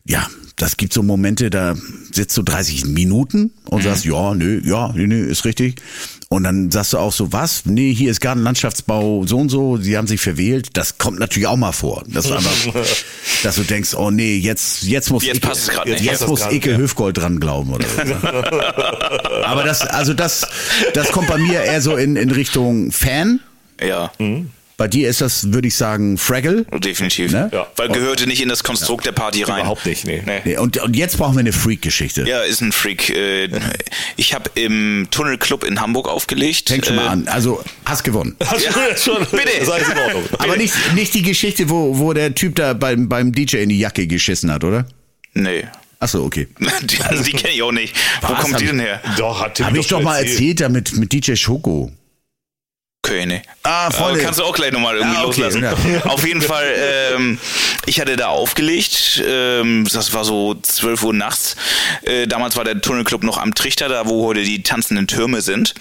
ja, das gibt so Momente, da sitzt du 30 Minuten und sagst, ja, nö, ja, nö, ist richtig. Und dann sagst du auch so, was? Nee, hier ist Gartenlandschaftsbau so und so, sie haben sich verwählt. Das kommt natürlich auch mal vor. Dass du, einfach, dass du denkst, oh nee, jetzt, jetzt muss Jetzt Icke, passt grad jetzt das muss Icke ja. Höfgold dran glauben oder so. Aber das, also das, das kommt bei mir eher so in, in Richtung Fan. Ja, Bei dir ist das, würde ich sagen, Fraggle. definitiv. Ne? Ja. Weil gehörte nicht in das Konstrukt der Party rein. Überhaupt nicht, nee. Nee. Nee, Und, und jetzt brauchen wir eine Freak-Geschichte. Ja, ist ein Freak. Äh, Ich habe im Tunnelclub in Hamburg aufgelegt. Fängt schon mal Äh, an. Also, hast gewonnen. Hast du jetzt schon? Bitte. Das heißt in Ordnung. Aber nicht, nicht die Geschichte, wo, wo der Typ da beim, beim DJ in die Jacke geschissen hat, oder? Nee. Ach so, okay. Die, also die kenne ich auch nicht. Wo Was? kommt Hab die denn her? Doch, hat Tim Habe ich doch mal erzählt, da mit, mit DJ Schoko. Nee. Ah, Freunde. Aber kannst du auch gleich nochmal irgendwie Ah, okay, loslassen. ja. Auf jeden Fall, ähm, ich hatte da aufgelegt, ähm, das war so 12 Uhr nachts. Äh, damals war der Tunnelclub noch am Trichter, da wo heute die tanzenden Türme sind.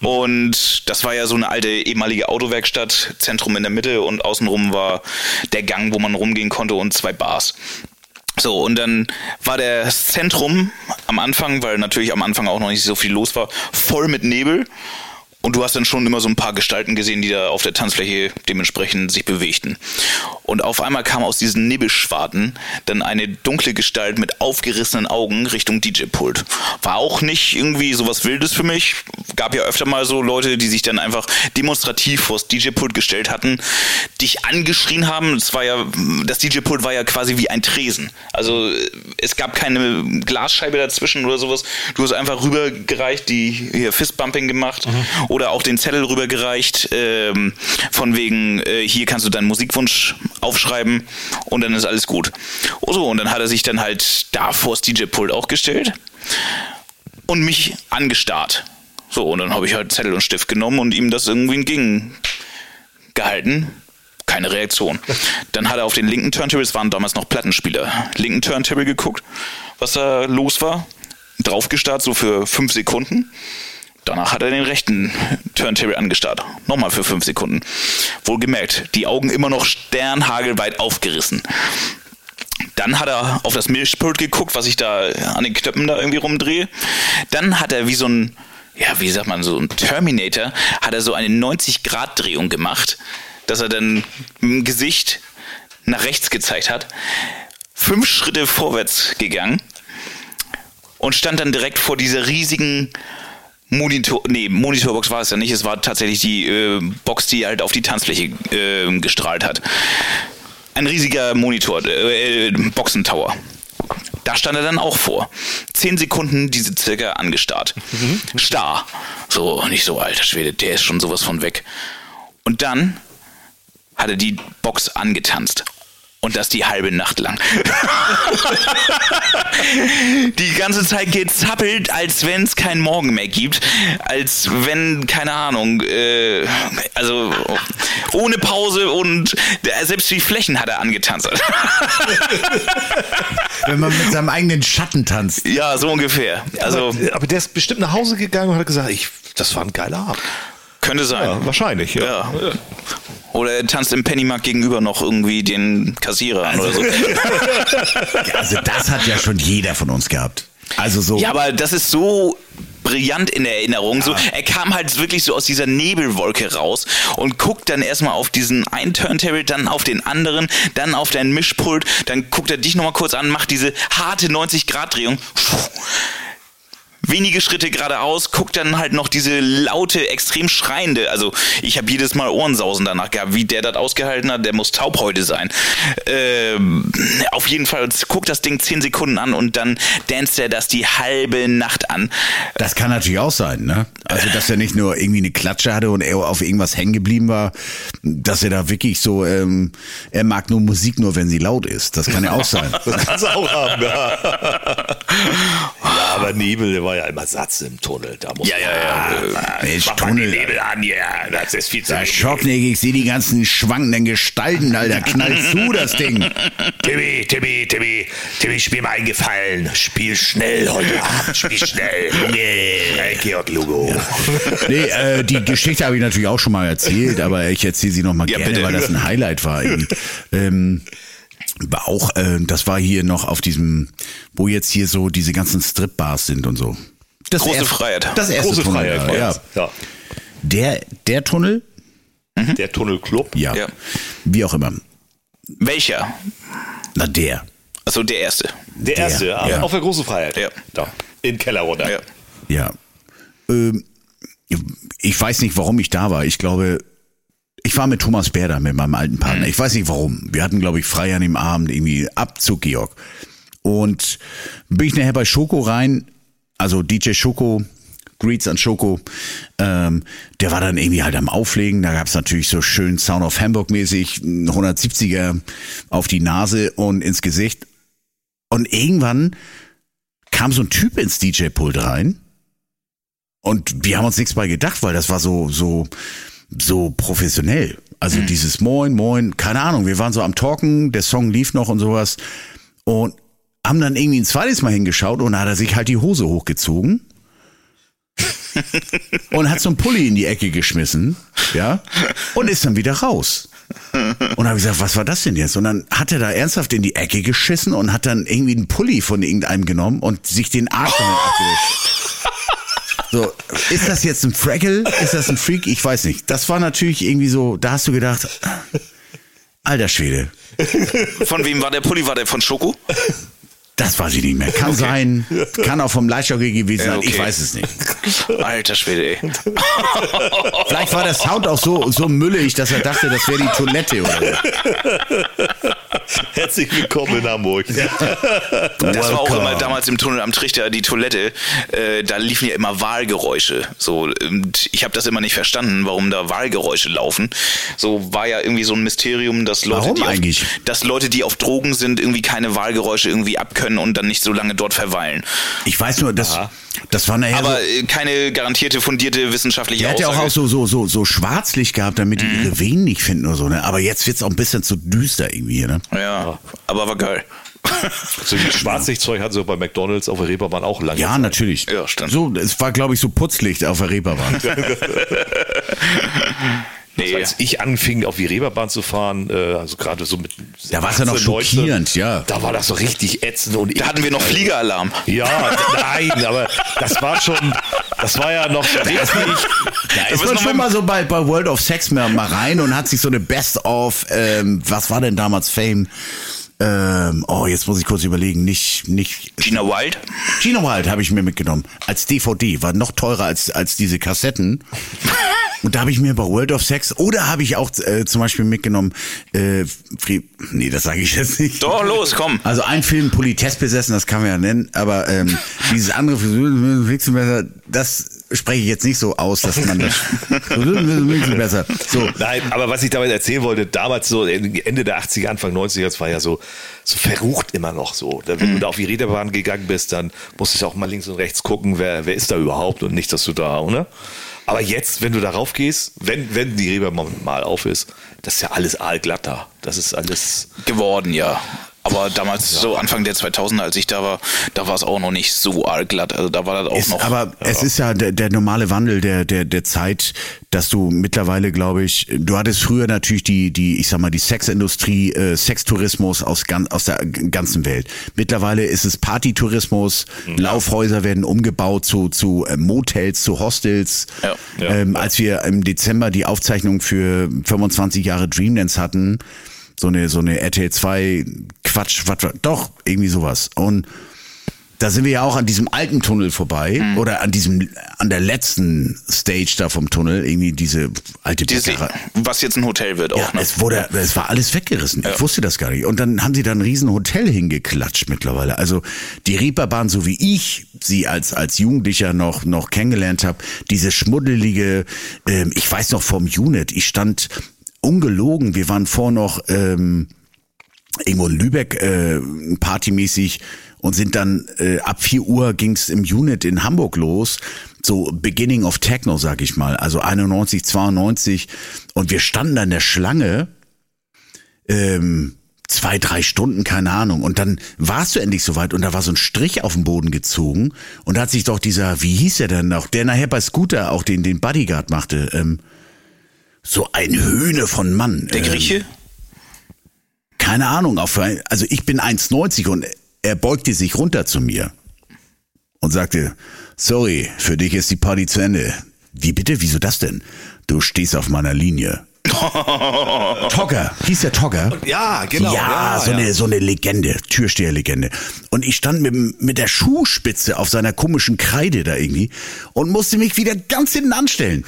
Und das war ja so eine alte ehemalige Autowerkstatt, Zentrum in der Mitte und außenrum war der Gang, wo man rumgehen konnte und zwei Bars. So, und dann war das Zentrum am Anfang, weil natürlich am Anfang auch noch nicht so viel los war, voll mit Nebel. Und du hast dann schon immer so ein paar Gestalten gesehen, die da auf der Tanzfläche dementsprechend sich bewegten. Und auf einmal kam aus diesen Nebelschwarten dann eine dunkle Gestalt mit aufgerissenen Augen Richtung DJ-Pult. War auch nicht irgendwie sowas Wildes für mich. Gab ja öfter mal so Leute, die sich dann einfach demonstrativ vors DJ-Pult gestellt hatten, dich angeschrien haben. Es war ja, das DJ-Pult war ja quasi wie ein Tresen. Also es gab keine Glasscheibe dazwischen oder sowas. Du hast einfach rübergereicht, die hier Fistbumping gemacht oder auch den Zettel rübergereicht, ähm, von wegen, äh, hier kannst du deinen Musikwunsch aufschreiben und dann ist alles gut. Oh so, und dann hat er sich dann halt da vors DJ-Pult auch gestellt und mich angestarrt. So, und dann habe ich halt Zettel und Stift genommen und ihm das irgendwie entgegengehalten. Keine Reaktion. Dann hat er auf den linken Turntable, es waren damals noch Plattenspieler, linken Turntable geguckt, was da los war. Draufgestarrt, so für fünf Sekunden. Danach hat er den rechten Turntable angestarrt. Nochmal für fünf Sekunden. Wohlgemerkt, die Augen immer noch sternhagelweit aufgerissen. Dann hat er auf das Mischpult geguckt, was ich da an den Knöpfen da irgendwie rumdrehe. Dann hat er wie so ein, ja, wie sagt man, so ein Terminator, hat er so eine 90-Grad-Drehung gemacht, dass er dann dem Gesicht nach rechts gezeigt hat, fünf Schritte vorwärts gegangen und stand dann direkt vor dieser riesigen Monitor, nee, Monitorbox war es ja nicht, es war tatsächlich die äh, Box, die halt auf die Tanzfläche äh, gestrahlt hat. Ein riesiger Monitor, äh, äh, Boxentower. Da stand er dann auch vor. Zehn Sekunden diese circa angestarrt. Starr. So, nicht so, alter Schwede, der ist schon sowas von weg. Und dann hat er die Box angetanzt. Und das die halbe Nacht lang. die ganze Zeit gezappelt, als wenn es keinen Morgen mehr gibt. Als wenn, keine Ahnung, äh, also ohne Pause und äh, selbst die Flächen hat er angetanzt. Wenn man mit seinem eigenen Schatten tanzt. ja, so ungefähr. Also aber, aber der ist bestimmt nach Hause gegangen und hat gesagt, ich, das war ein geiler Abend. Könnte sein. Ja, wahrscheinlich, ja. Ja. Oder er tanzt im Pennymarkt gegenüber noch irgendwie den Kassierer an oder so. Ja, also das hat ja schon jeder von uns gehabt. Also so. Ja, aber das ist so brillant in der Erinnerung. So, er kam halt wirklich so aus dieser Nebelwolke raus und guckt dann erstmal auf diesen einen Turntable, dann auf den anderen, dann auf dein Mischpult, dann guckt er dich nochmal kurz an, macht diese harte 90-Grad-Drehung. Wenige Schritte geradeaus, guckt dann halt noch diese laute, extrem schreiende. Also ich habe jedes Mal Ohrensausen danach gehabt, wie der das ausgehalten hat. Der muss taub heute sein. Ähm, auf jeden Fall guckt das Ding 10 Sekunden an und dann danst er das die halbe Nacht an. Das kann natürlich auch sein, ne? Also, dass er nicht nur irgendwie eine Klatsche hatte und er auf irgendwas hängen geblieben war, dass er da wirklich so, ähm, er mag nur Musik nur, wenn sie laut ist. Das kann ja auch sein. Das kannst du auch haben, ja. ja, aber Nebel, der war ja immer Satz im Tunnel. Da muss Ja, ja, ja. Mensch, Mach mal die Tunnel. Nebel an, ja. Das ist viel zu Da Schocknägig, ich sehe die ganzen schwankenden Gestalten, Alter. Knall zu, das Ding. Timmy, Timmy, Timmy, Timmy, spiel mal einen Gefallen. Spiel schnell heute Abend, spiel schnell. Junge, Georg Lugo. Nee, äh, die Geschichte habe ich natürlich auch schon mal erzählt, aber ich erzähle sie nochmal Ja, gerne, bitte. weil das ein Highlight war. ähm, war auch, äh, das war hier noch auf diesem, wo jetzt hier so diese ganzen Stripbars sind und so. Das Große erste- Freiheit. Das erste Große Tunnel, Freiheit. war ja. Ja. Der, der Tunnel? Der Tunnelclub. Ja. Ja. Wie auch immer. Welcher? Na, der. Also der erste. Der erste, Der, ja. ja. auf der großen Freiheit. Ja. Da. In Keller runter. Ja. Ja. Ähm, ich weiß nicht, warum ich da war. Ich glaube, ich war mit Thomas Berder, mit meinem alten Partner. Ich weiß nicht warum. Wir hatten, glaube ich, frei an dem Abend irgendwie Abzug, Georg. Und bin ich nachher bei Schoko rein, also DJ Schoko, Greets an Schoko, ähm, der war dann irgendwie halt am Auflegen. Da gab's natürlich so schön Sound of Hamburg mäßig, ein 170er auf die Nase und ins Gesicht. Und irgendwann kam so ein Typ ins DJ-Pult rein und wir haben uns nichts bei gedacht, weil das war so, so, so professionell. Also dieses Moin, Moin, keine Ahnung, wir waren so am Talken, der Song lief noch und sowas und haben dann irgendwie ein zweites Mal hingeschaut und da hat er sich halt die Hose hochgezogen und hat so einen Pulli in die Ecke geschmissen, ja, und ist dann wieder raus. Und habe ich gesagt, was war das denn jetzt? Und dann hat er da ernsthaft in die Ecke geschissen und hat dann irgendwie einen Pulli von irgendeinem genommen und sich den Arsch damit abgewischt. So, ist das jetzt ein Fraggle? Ist das ein Freak? Ich weiß nicht. Das war natürlich irgendwie so, da hast du gedacht, alter Schwede, Von wem war der Pulli? War der von Schoko? das weiß ich nicht mehr. Kann sein, kann auch vom Leichhockey gewesen Ja, sein, ich okay. weiß es nicht. Alter Schwede, ey. Vielleicht war der Sound auch so, so müllig, dass er dachte, das wäre die Toilette oder so. Herzlich willkommen in Hamburg. Das war auch immer damals im Tunnel am Trichter, die Toilette. Äh, da liefen ja immer Wahlgeräusche. So, und ich habe das immer nicht verstanden, warum da Wahlgeräusche laufen. So war ja irgendwie so ein Mysterium, dass Leute, Warum die eigentlich? Auf, dass Leute, die auf Drogen sind, irgendwie keine Wahlgeräusche irgendwie abkönnen und dann nicht so lange dort verweilen. Ich weiß nur, das, das war nachher so, Aber äh, keine garantierte, fundierte wissenschaftliche Der hat ja auch, Aussage. auch so, so, so, so Schwarzlicht gehabt, damit die Mhm. ihre Venen nicht finden oder so, ne? Aber jetzt wird's auch ein bisschen zu düster irgendwie, hier, ne? ja, aber war geil. So Schwarzlichtzeug hat so bei McDonalds auf der Reeperbahn auch lange. Ja, Zeit. natürlich. Ja, stimmt. So, es war, glaube ich, so Putzlicht auf der Reeperbahn. Nee. Als ich anfing, auf die Reeperbahn zu fahren, äh, also gerade so mit. Da war's ja noch 18, 19, schockierend, ja. Da war das so richtig ätzend und Da hatten wir noch Fliegeralarm. Ja, nein, aber das war schon, das war ja noch richtig. Da ist ist man schon mal- so bei, bei World of Sex mal, mal rein und hat sich so eine Best of, ähm, was war denn damals Fame? Ähm, oh, jetzt muss ich kurz überlegen. Nicht, nicht. Gina Wild? Gina Wild habe ich mir mitgenommen. Als DVD. War noch teurer als, als diese Kassetten. Und da habe ich mir bei World of Sex oder habe ich auch äh, zum Beispiel mitgenommen, äh, Fri nee, das sage ich jetzt nicht. Doch, los, komm. Also ein Film Politesse besessen, das kann man ja nennen, aber ähm, dieses andere besser, das spreche ich jetzt nicht so aus, dass man das besser. So. Nein, aber was ich damit erzählen wollte, damals so Ende der 80er, Anfang 90er, das war ja so, so verrucht immer noch so. Wenn mhm. du da auf die Reederbahn gegangen bist, dann musstest du auch mal links und rechts gucken, wer, wer ist da überhaupt und nicht, dass du da, oder? Aber jetzt, wenn du darauf gehst, wenn, wenn die Reeperbahn mal auf ist, das ist ja alles aalglatt da. Das ist alles. Geworden, ja. Aber damals, ja. so Anfang der 2000er, als ich da war, da war es auch noch nicht so arg glatt. Also da war das auch ist, noch. Aber ja. es ist ja der, der normale Wandel der, der, der Zeit, dass du mittlerweile, glaube ich, du hattest früher natürlich die, die, ich sag mal, die Sexindustrie, äh, Sextourismus aus, ganz, aus der ganzen Welt. Mittlerweile ist es Partytourismus, ja. Laufhäuser werden umgebaut zu, zu äh, Motels, zu Hostels. Ja. Ähm, als wir im Dezember die Aufzeichnung für 25 Jahre Dreamdance hatten, so eine, so eine RTL 2 Quatsch, was, doch, irgendwie sowas. Und da sind wir ja auch an diesem alten Tunnel vorbei mhm. oder an diesem an der letzten Stage da vom Tunnel irgendwie diese alte diese, was jetzt ein Hotel wird auch ja, ne? es wurde es war alles weggerissen ja. ich wusste das gar nicht und dann haben sie da ein riesen Hotel hingeklatscht mittlerweile also die Reeperbahn so wie ich sie als als Jugendlicher noch noch kennengelernt habe diese schmuddelige ähm, ich weiß noch vom Unit ich stand ungelogen, wir waren vor noch ähm, irgendwo in Lübeck äh, partymäßig und sind dann äh, ab 4 Uhr ging's im Unit in Hamburg los. So Beginning of Techno, sag ich mal. Also 91, 92. Und wir standen da in der Schlange. Ähm, zwei, drei Stunden, keine Ahnung. Und dann warst du endlich soweit und da war so ein Strich auf dem Boden gezogen und da hat sich doch dieser, wie hieß er denn noch, der nachher bei Scooter auch den, den Bodyguard machte, ähm, so ein Höhne von Mann. Der Grieche? Ähm, keine Ahnung, auf, also ich bin 1,90 und er beugte sich runter zu mir und sagte, sorry, für dich ist die Party zu Ende. Wie bitte? Wieso das denn? Du stehst auf meiner Linie. Togger, hieß der Togger? Ja, genau. Ja, ja so, ja. Eine, so eine Legende, Türsteherlegende. Und ich stand mit, mit der Schuhspitze auf seiner komischen Kreide da irgendwie und musste mich wieder ganz hinten anstellen.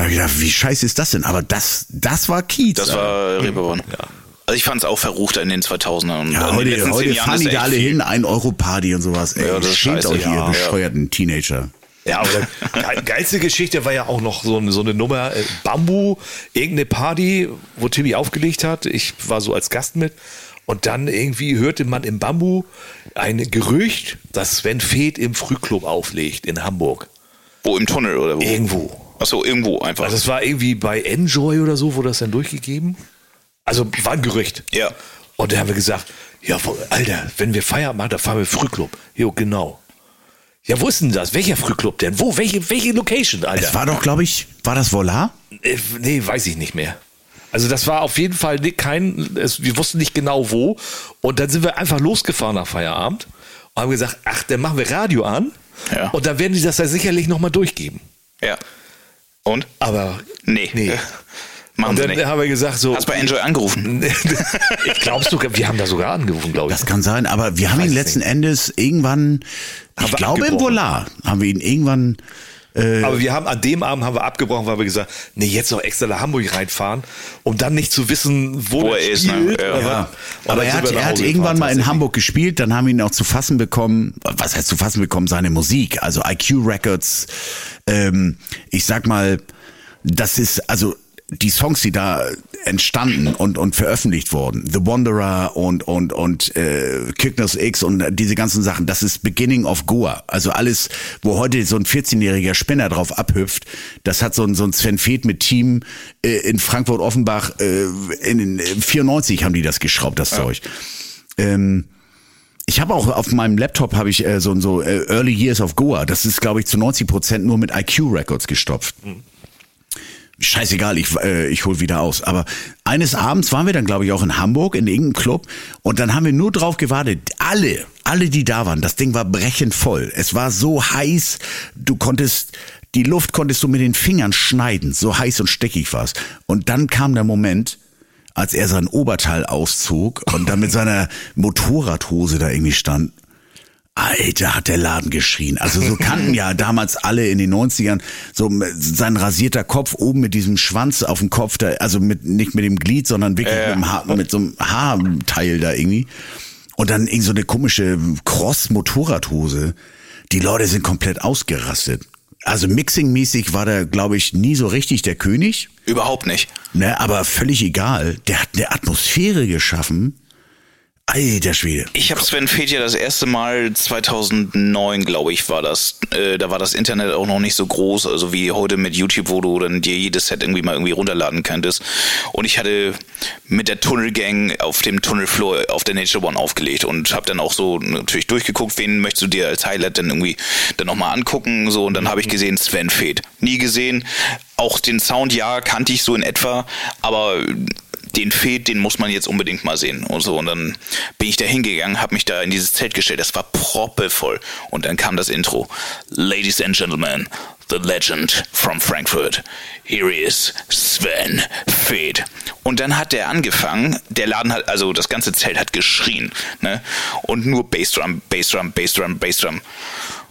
Da habe ich gedacht, wie scheiße ist das denn? Aber das, das war Kiez. Das war Reeperbahn. Ja. Also ich fand es auch verrucht in den 2000ern. Ja, heute, heute fahren die da alle hin, ein Euro Party und sowas. Ey, ja, das schämt euch, ja, ihr bescheuerten Teenager. Ja, aber geilste Geschichte war ja auch noch so eine, so eine Nummer, äh, Bambu, irgendeine Party, wo Timmy aufgelegt hat. Ich war so als Gast mit. Und dann irgendwie hörte man im Bambu ein Gerücht, dass Sven Feth im Frühclub auflegt in Hamburg. Wo im Tunnel oder wo? Irgendwo. Achso, irgendwo einfach. Also es war irgendwie bei Enjoy oder so, wurde das dann durchgegeben. Also war ein Gerücht. Ja. Und da haben wir gesagt, ja, Alter, wenn wir Feierabend machen, dann fahren wir Frühclub. Jo, genau. Ja, wo ist denn das? Welcher Frühclub denn? Wo? Welche, welche Location, Alter? Es war doch, glaube ich, war das Volar? Äh, nee, weiß ich nicht mehr. Also das war auf jeden Fall kein, es, wir wussten nicht genau wo. Und dann sind wir einfach losgefahren nach Feierabend und haben gesagt, ach, dann machen wir Radio an. Ja. Und dann werden die das ja sicherlich nochmal durchgeben. Ja. Und? Aber nee. nee. Machen und dann nicht. haben wir gesagt so. Hast bei Enjoy angerufen? ich glaube sogar, wir haben da sogar angerufen, glaube ich. Das kann sein, aber wir haben ihn letzten nicht. Endes irgendwann, ich glaube im Volar, haben wir ihn irgendwann äh, aber wir haben an dem Abend haben wir abgebrochen, weil wir gesagt, nee, jetzt noch extra nach Hamburg reinfahren, um dann nicht zu wissen, wo, wo er ist. Ne? Ja. ja. Aber er hat, er hat irgendwann mal in Hamburg gespielt, dann haben wir ihn auch zu fassen bekommen. Was heißt zu fassen bekommen? Seine Musik, also IQ Records. Ähm, ich sag mal, das ist also die Songs, die da entstanden und, und veröffentlicht wurden, The Wanderer und, und, und äh, Kickness X und diese ganzen Sachen, das ist Beginning of Goa. Also alles, wo heute so ein 14-jähriger Spinner drauf abhüpft, das hat so ein, so ein Sven Feth mit Team äh, in Frankfurt-Offenbach, äh, in, in 94 haben die das geschraubt, das ja. Zeug. Ähm, ich habe auch auf meinem Laptop habe ich äh, so so äh, Early Years of Goa. Das ist glaube ich zu 90 Prozent nur mit IQ Records gestopft. Mhm scheißegal, ich, äh, ich hol wieder aus. Aber eines Abends waren wir dann, glaube ich, auch in Hamburg in irgendeinem Club und dann haben wir nur drauf gewartet. Alle, alle, die da waren, das Ding war brechend voll. Es war so heiß, du konntest, die Luft konntest du mit den Fingern schneiden, so heiß und steckig war's. Und dann kam der Moment, als er sein Oberteil auszog und dann mit seiner Motorradhose da irgendwie stand. Alter, hat der Laden geschrien. Also so kannten ja damals alle in den 90ern so sein rasierter Kopf oben mit diesem Schwanz auf dem Kopf, da, also mit, nicht mit dem Glied, sondern wirklich mit, dem Haar, mit so einem Haarteil da irgendwie. Und dann irgend so eine komische Cross-Motorradhose. Die Leute sind komplett ausgerastet. Also mixingmäßig war der, glaube ich, nie so richtig der König. Überhaupt nicht. Ne, aber völlig egal. Der hat eine Atmosphäre geschaffen. Alter Schwede. Ich habe Sven Feth ja das erste Mal 2009, glaube ich, war das. Äh, da war das Internet auch noch nicht so groß, also wie heute mit YouTube, wo du dann dir jedes Set irgendwie mal irgendwie runterladen könntest. Und ich hatte mit der Tunnelgang auf dem Tunnelfloor auf der Nature One aufgelegt und habe dann auch so natürlich durchgeguckt, wen möchtest du dir als Highlight dann irgendwie dann nochmal angucken. So und dann habe ich gesehen Sven Feth. Nie gesehen. Auch den Sound ja kannte ich so in etwa, aber den fehlt, den muss man jetzt unbedingt mal sehen und so. Und dann bin ich da hingegangen, habe mich da in dieses Zelt gestellt. Das war proppevoll. Und dann kam das Intro. Ladies and Gentlemen, the legend from Frankfurt. Here is Sven Feth. Und dann hat der angefangen, der Laden hat, also das ganze Zelt hat geschrien, ne? Und nur Bassdrum, Bassdrum, Bassdrum, Bassdrum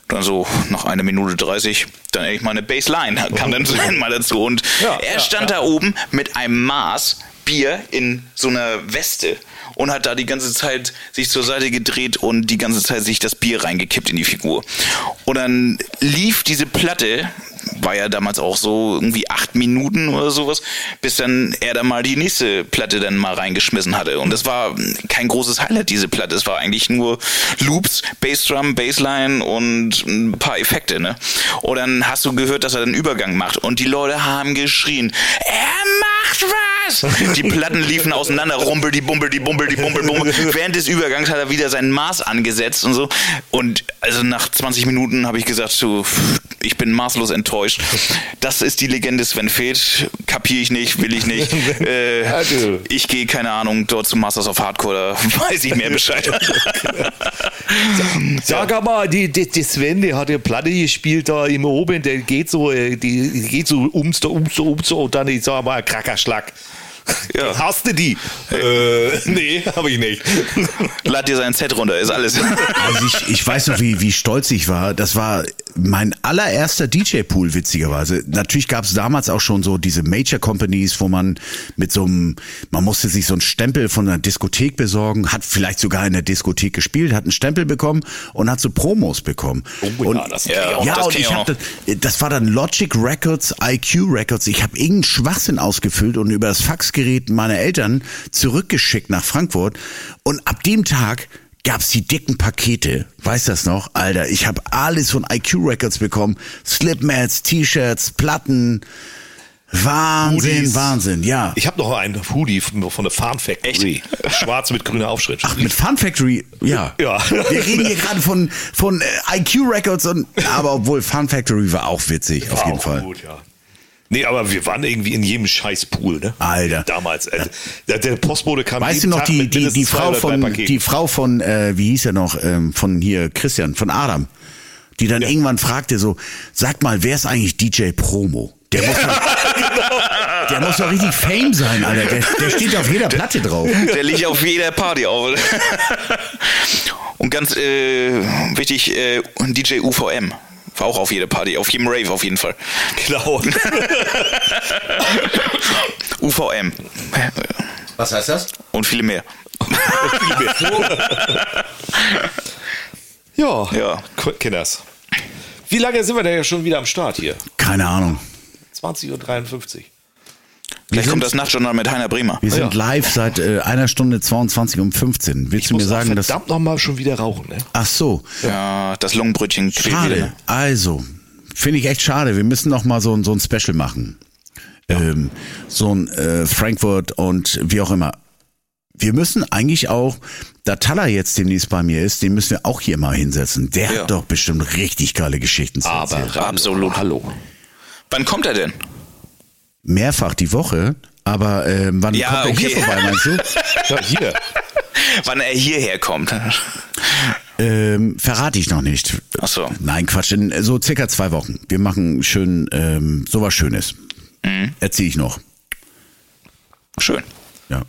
dann so nach einer Minute 30, dann endlich mal eine Bassline kam dann mal dazu und ja, er stand ja, ja. da oben mit einem Maß Bier in so einer Weste und hat da die ganze Zeit sich zur Seite gedreht und die ganze Zeit sich das Bier reingekippt in die Figur. Und dann lief diese Platte war ja damals auch so irgendwie acht Minuten oder sowas, bis dann er da mal die nächste Platte dann mal reingeschmissen hatte. Und das war kein großes Highlight, diese Platte. Es war eigentlich nur Loops, Bassdrum, Bassline und ein paar Effekte, ne? Und dann hast du gehört, dass er den Übergang macht. Und die Leute haben geschrien, er macht was! Die Platten liefen auseinander, rumpel, die bumpel, die bumpel, die bumpel, bumpel. Während des Übergangs hat er wieder sein Maß angesetzt und so. Und also nach 20 Minuten habe ich gesagt, so, ich bin maßlos enttäuscht. Das ist die Legende Sven Feth. Kapiere ich nicht, will ich nicht. Äh, also. ich gehe, keine Ahnung, dort zu Masters of Hardcore, da weiß ich mehr Bescheid. Sag aber, die, die, die Sven, der hat eine Platte gespielt da im Oben, der geht so, äh, die geht so ums, ums, ums und dann, ich sag mal, Krackerschlag. Ja. Hast du die? Äh, nee, habe ich nicht. Lad dir sein Set runter, ist alles. Also ich, ich weiß noch, wie, wie stolz ich war. Das war mein allererster DJ-Pool, witzigerweise. Natürlich gab es damals auch schon so diese Major-Companies, wo man mit so einem, man musste sich so einen Stempel von einer Diskothek besorgen, hat vielleicht sogar in der Diskothek gespielt, hat einen Stempel bekommen und hat so Promos bekommen. Oh, und, ja, das, ja, ja, das und ich hab das, das war dann Logic Records, IQ Records. Ich habe irgendeinen Schwachsinn ausgefüllt und über das Faxgerät meiner Eltern zurückgeschickt nach Frankfurt. Und ab dem Tag gab's die dicken Pakete. Weißt das noch? Alter, ich habe alles von IQ Records bekommen. Slipmats, T-Shirts, Platten. Wahnsinn, Hoodies. Wahnsinn, ja. Ich habe noch einen Hoodie von, von der Farm Factory. Echt? Schwarz mit grüner Aufschrift. Ach, mit Farm Factory, ja. ja. Wir reden hier gerade von, von äh, IQ Records und, aber obwohl Farm Factory war auch witzig, war auf jeden Fall. Gut, ja. Nee, aber wir waren irgendwie in jedem Scheißpool, ne? Alter. Damals. Also, der, der, Postbote kam Weißt du noch, die, die, die Frau von, die Frau von, äh, wie hieß er noch, ähm, von hier, Christian, von Adam, die dann ja. irgendwann fragte so, sag mal, wer ist eigentlich DJ Promo? Der muss doch, der muss doch richtig Fame sein, Alter. Der, der steht auf jeder Platte drauf. Der liegt auf jeder Party auf. Und ganz äh, wichtig, äh, DJ UVM. War auch auf jeder Party, auf jedem Rave auf jeden Fall. Genau. UVM. Was heißt das? Und viele mehr. Und viele mehr. ja, ja. Kinders. Wie lange sind wir denn ja schon wieder am Start hier? Keine Ahnung. 20.53 Uhr. Vielleicht kommt das Nachtjournal mit Heiner Bremer. Wir sind ja. live seit äh, einer Stunde 22 um 15. Willst ich du mir sagen, dass. verdammt nochmal schon wieder rauchen, ne? Ach so. Ja, das Lungenbrötchen Schade. Wieder. Also, finde ich echt schade. Wir müssen noch mal so, so ein Special machen. Ja. Ähm, so ein äh, Frankfurt und wie auch immer. Wir müssen eigentlich auch, da Talla jetzt demnächst bei mir ist, den müssen wir auch hier mal hinsetzen. Der ja. hat doch bestimmt richtig geile Geschichten zu erzählen. Aber absolut. Hallo. Wann kommt er denn? Mehrfach die Woche, aber äh, wann ja, kommt er okay. hier vorbei, meinst du? ja, hier. wann er hierher kommt. Ähm, verrate ich noch nicht. Ach so. Nein, Quatsch, in so circa zwei Wochen. Wir machen schön ähm, sowas Schönes. Mhm. Erzähle ich noch. Schön. Ja.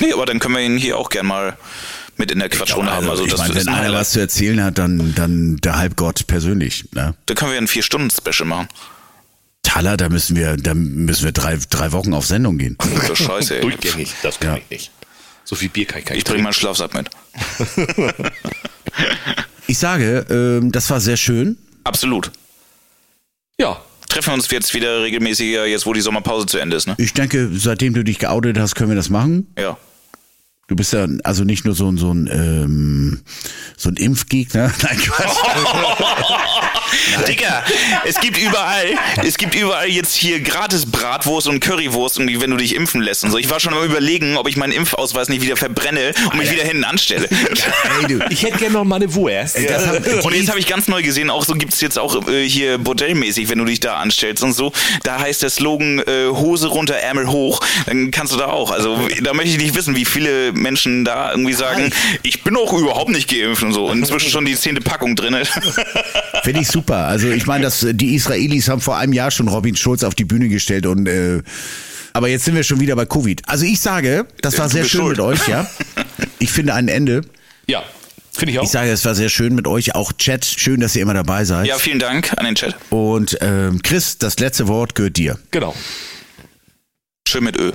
Nee, aber dann können wir ihn hier auch gern mal mit in der Quatschrunde haben. Also ich das meine, ist wenn ein einer was zu erzählen hat, dann, dann der Halbgott persönlich. Ne? Da können wir ein Vier-Stunden-Special machen. Thaler, da müssen wir, da müssen wir drei, drei Wochen auf Sendung gehen. Das ist scheiße, ey. Durchgängig, das kann Ja. ich nicht. So viel Bier kann ich gar Ich nicht bringe meinen Schlafsack mit. Ich sage, ähm, das war sehr schön. Absolut. Ja, Treffen wir uns jetzt wieder regelmäßiger, jetzt wo die Sommerpause zu Ende ist, ne? Ich denke, seitdem du dich geoutet hast, können wir das machen. Ja. Du bist ja also nicht nur so ein so ein ähm, so ein Impfgegner. Nein, Quatsch. Digga, es gibt überall, es gibt überall jetzt hier gratis Bratwurst und Currywurst, irgendwie, wenn du dich impfen lässt und so. Ich war schon am überlegen, ob ich meinen Impfausweis nicht wieder verbrenne und mich wieder hinten anstelle. Ey, du. ich hätte gerne noch mal eine Wurst. Und jetzt habe ich ganz neu gesehen, auch so gibt's jetzt auch äh, hier bordellmäßig, wenn du dich da anstellst und so. Da heißt der Slogan äh, Hose runter, Ärmel hoch. Dann kannst du da auch. Also da möchte ich nicht wissen, wie viele Menschen da irgendwie sagen, ich bin auch überhaupt nicht geimpft und so. Und inzwischen schon die zehnte Packung drin. Finde ich super. Also ich meine, dass die Israelis haben vor einem Jahr schon Robin Schulz auf die Bühne gestellt und äh, aber jetzt sind wir schon wieder bei Covid. Also ich sage, das war Du sehr schön schuld. mit euch, ja. Ich finde ein Ende. Ja, finde ich auch. Ich sage, es war sehr schön mit euch. Auch Chat, schön, dass ihr immer dabei seid. Ja, vielen Dank an den Chat. Und ähm, Chris, das letzte Wort gehört dir. genau. Schön mit Ö.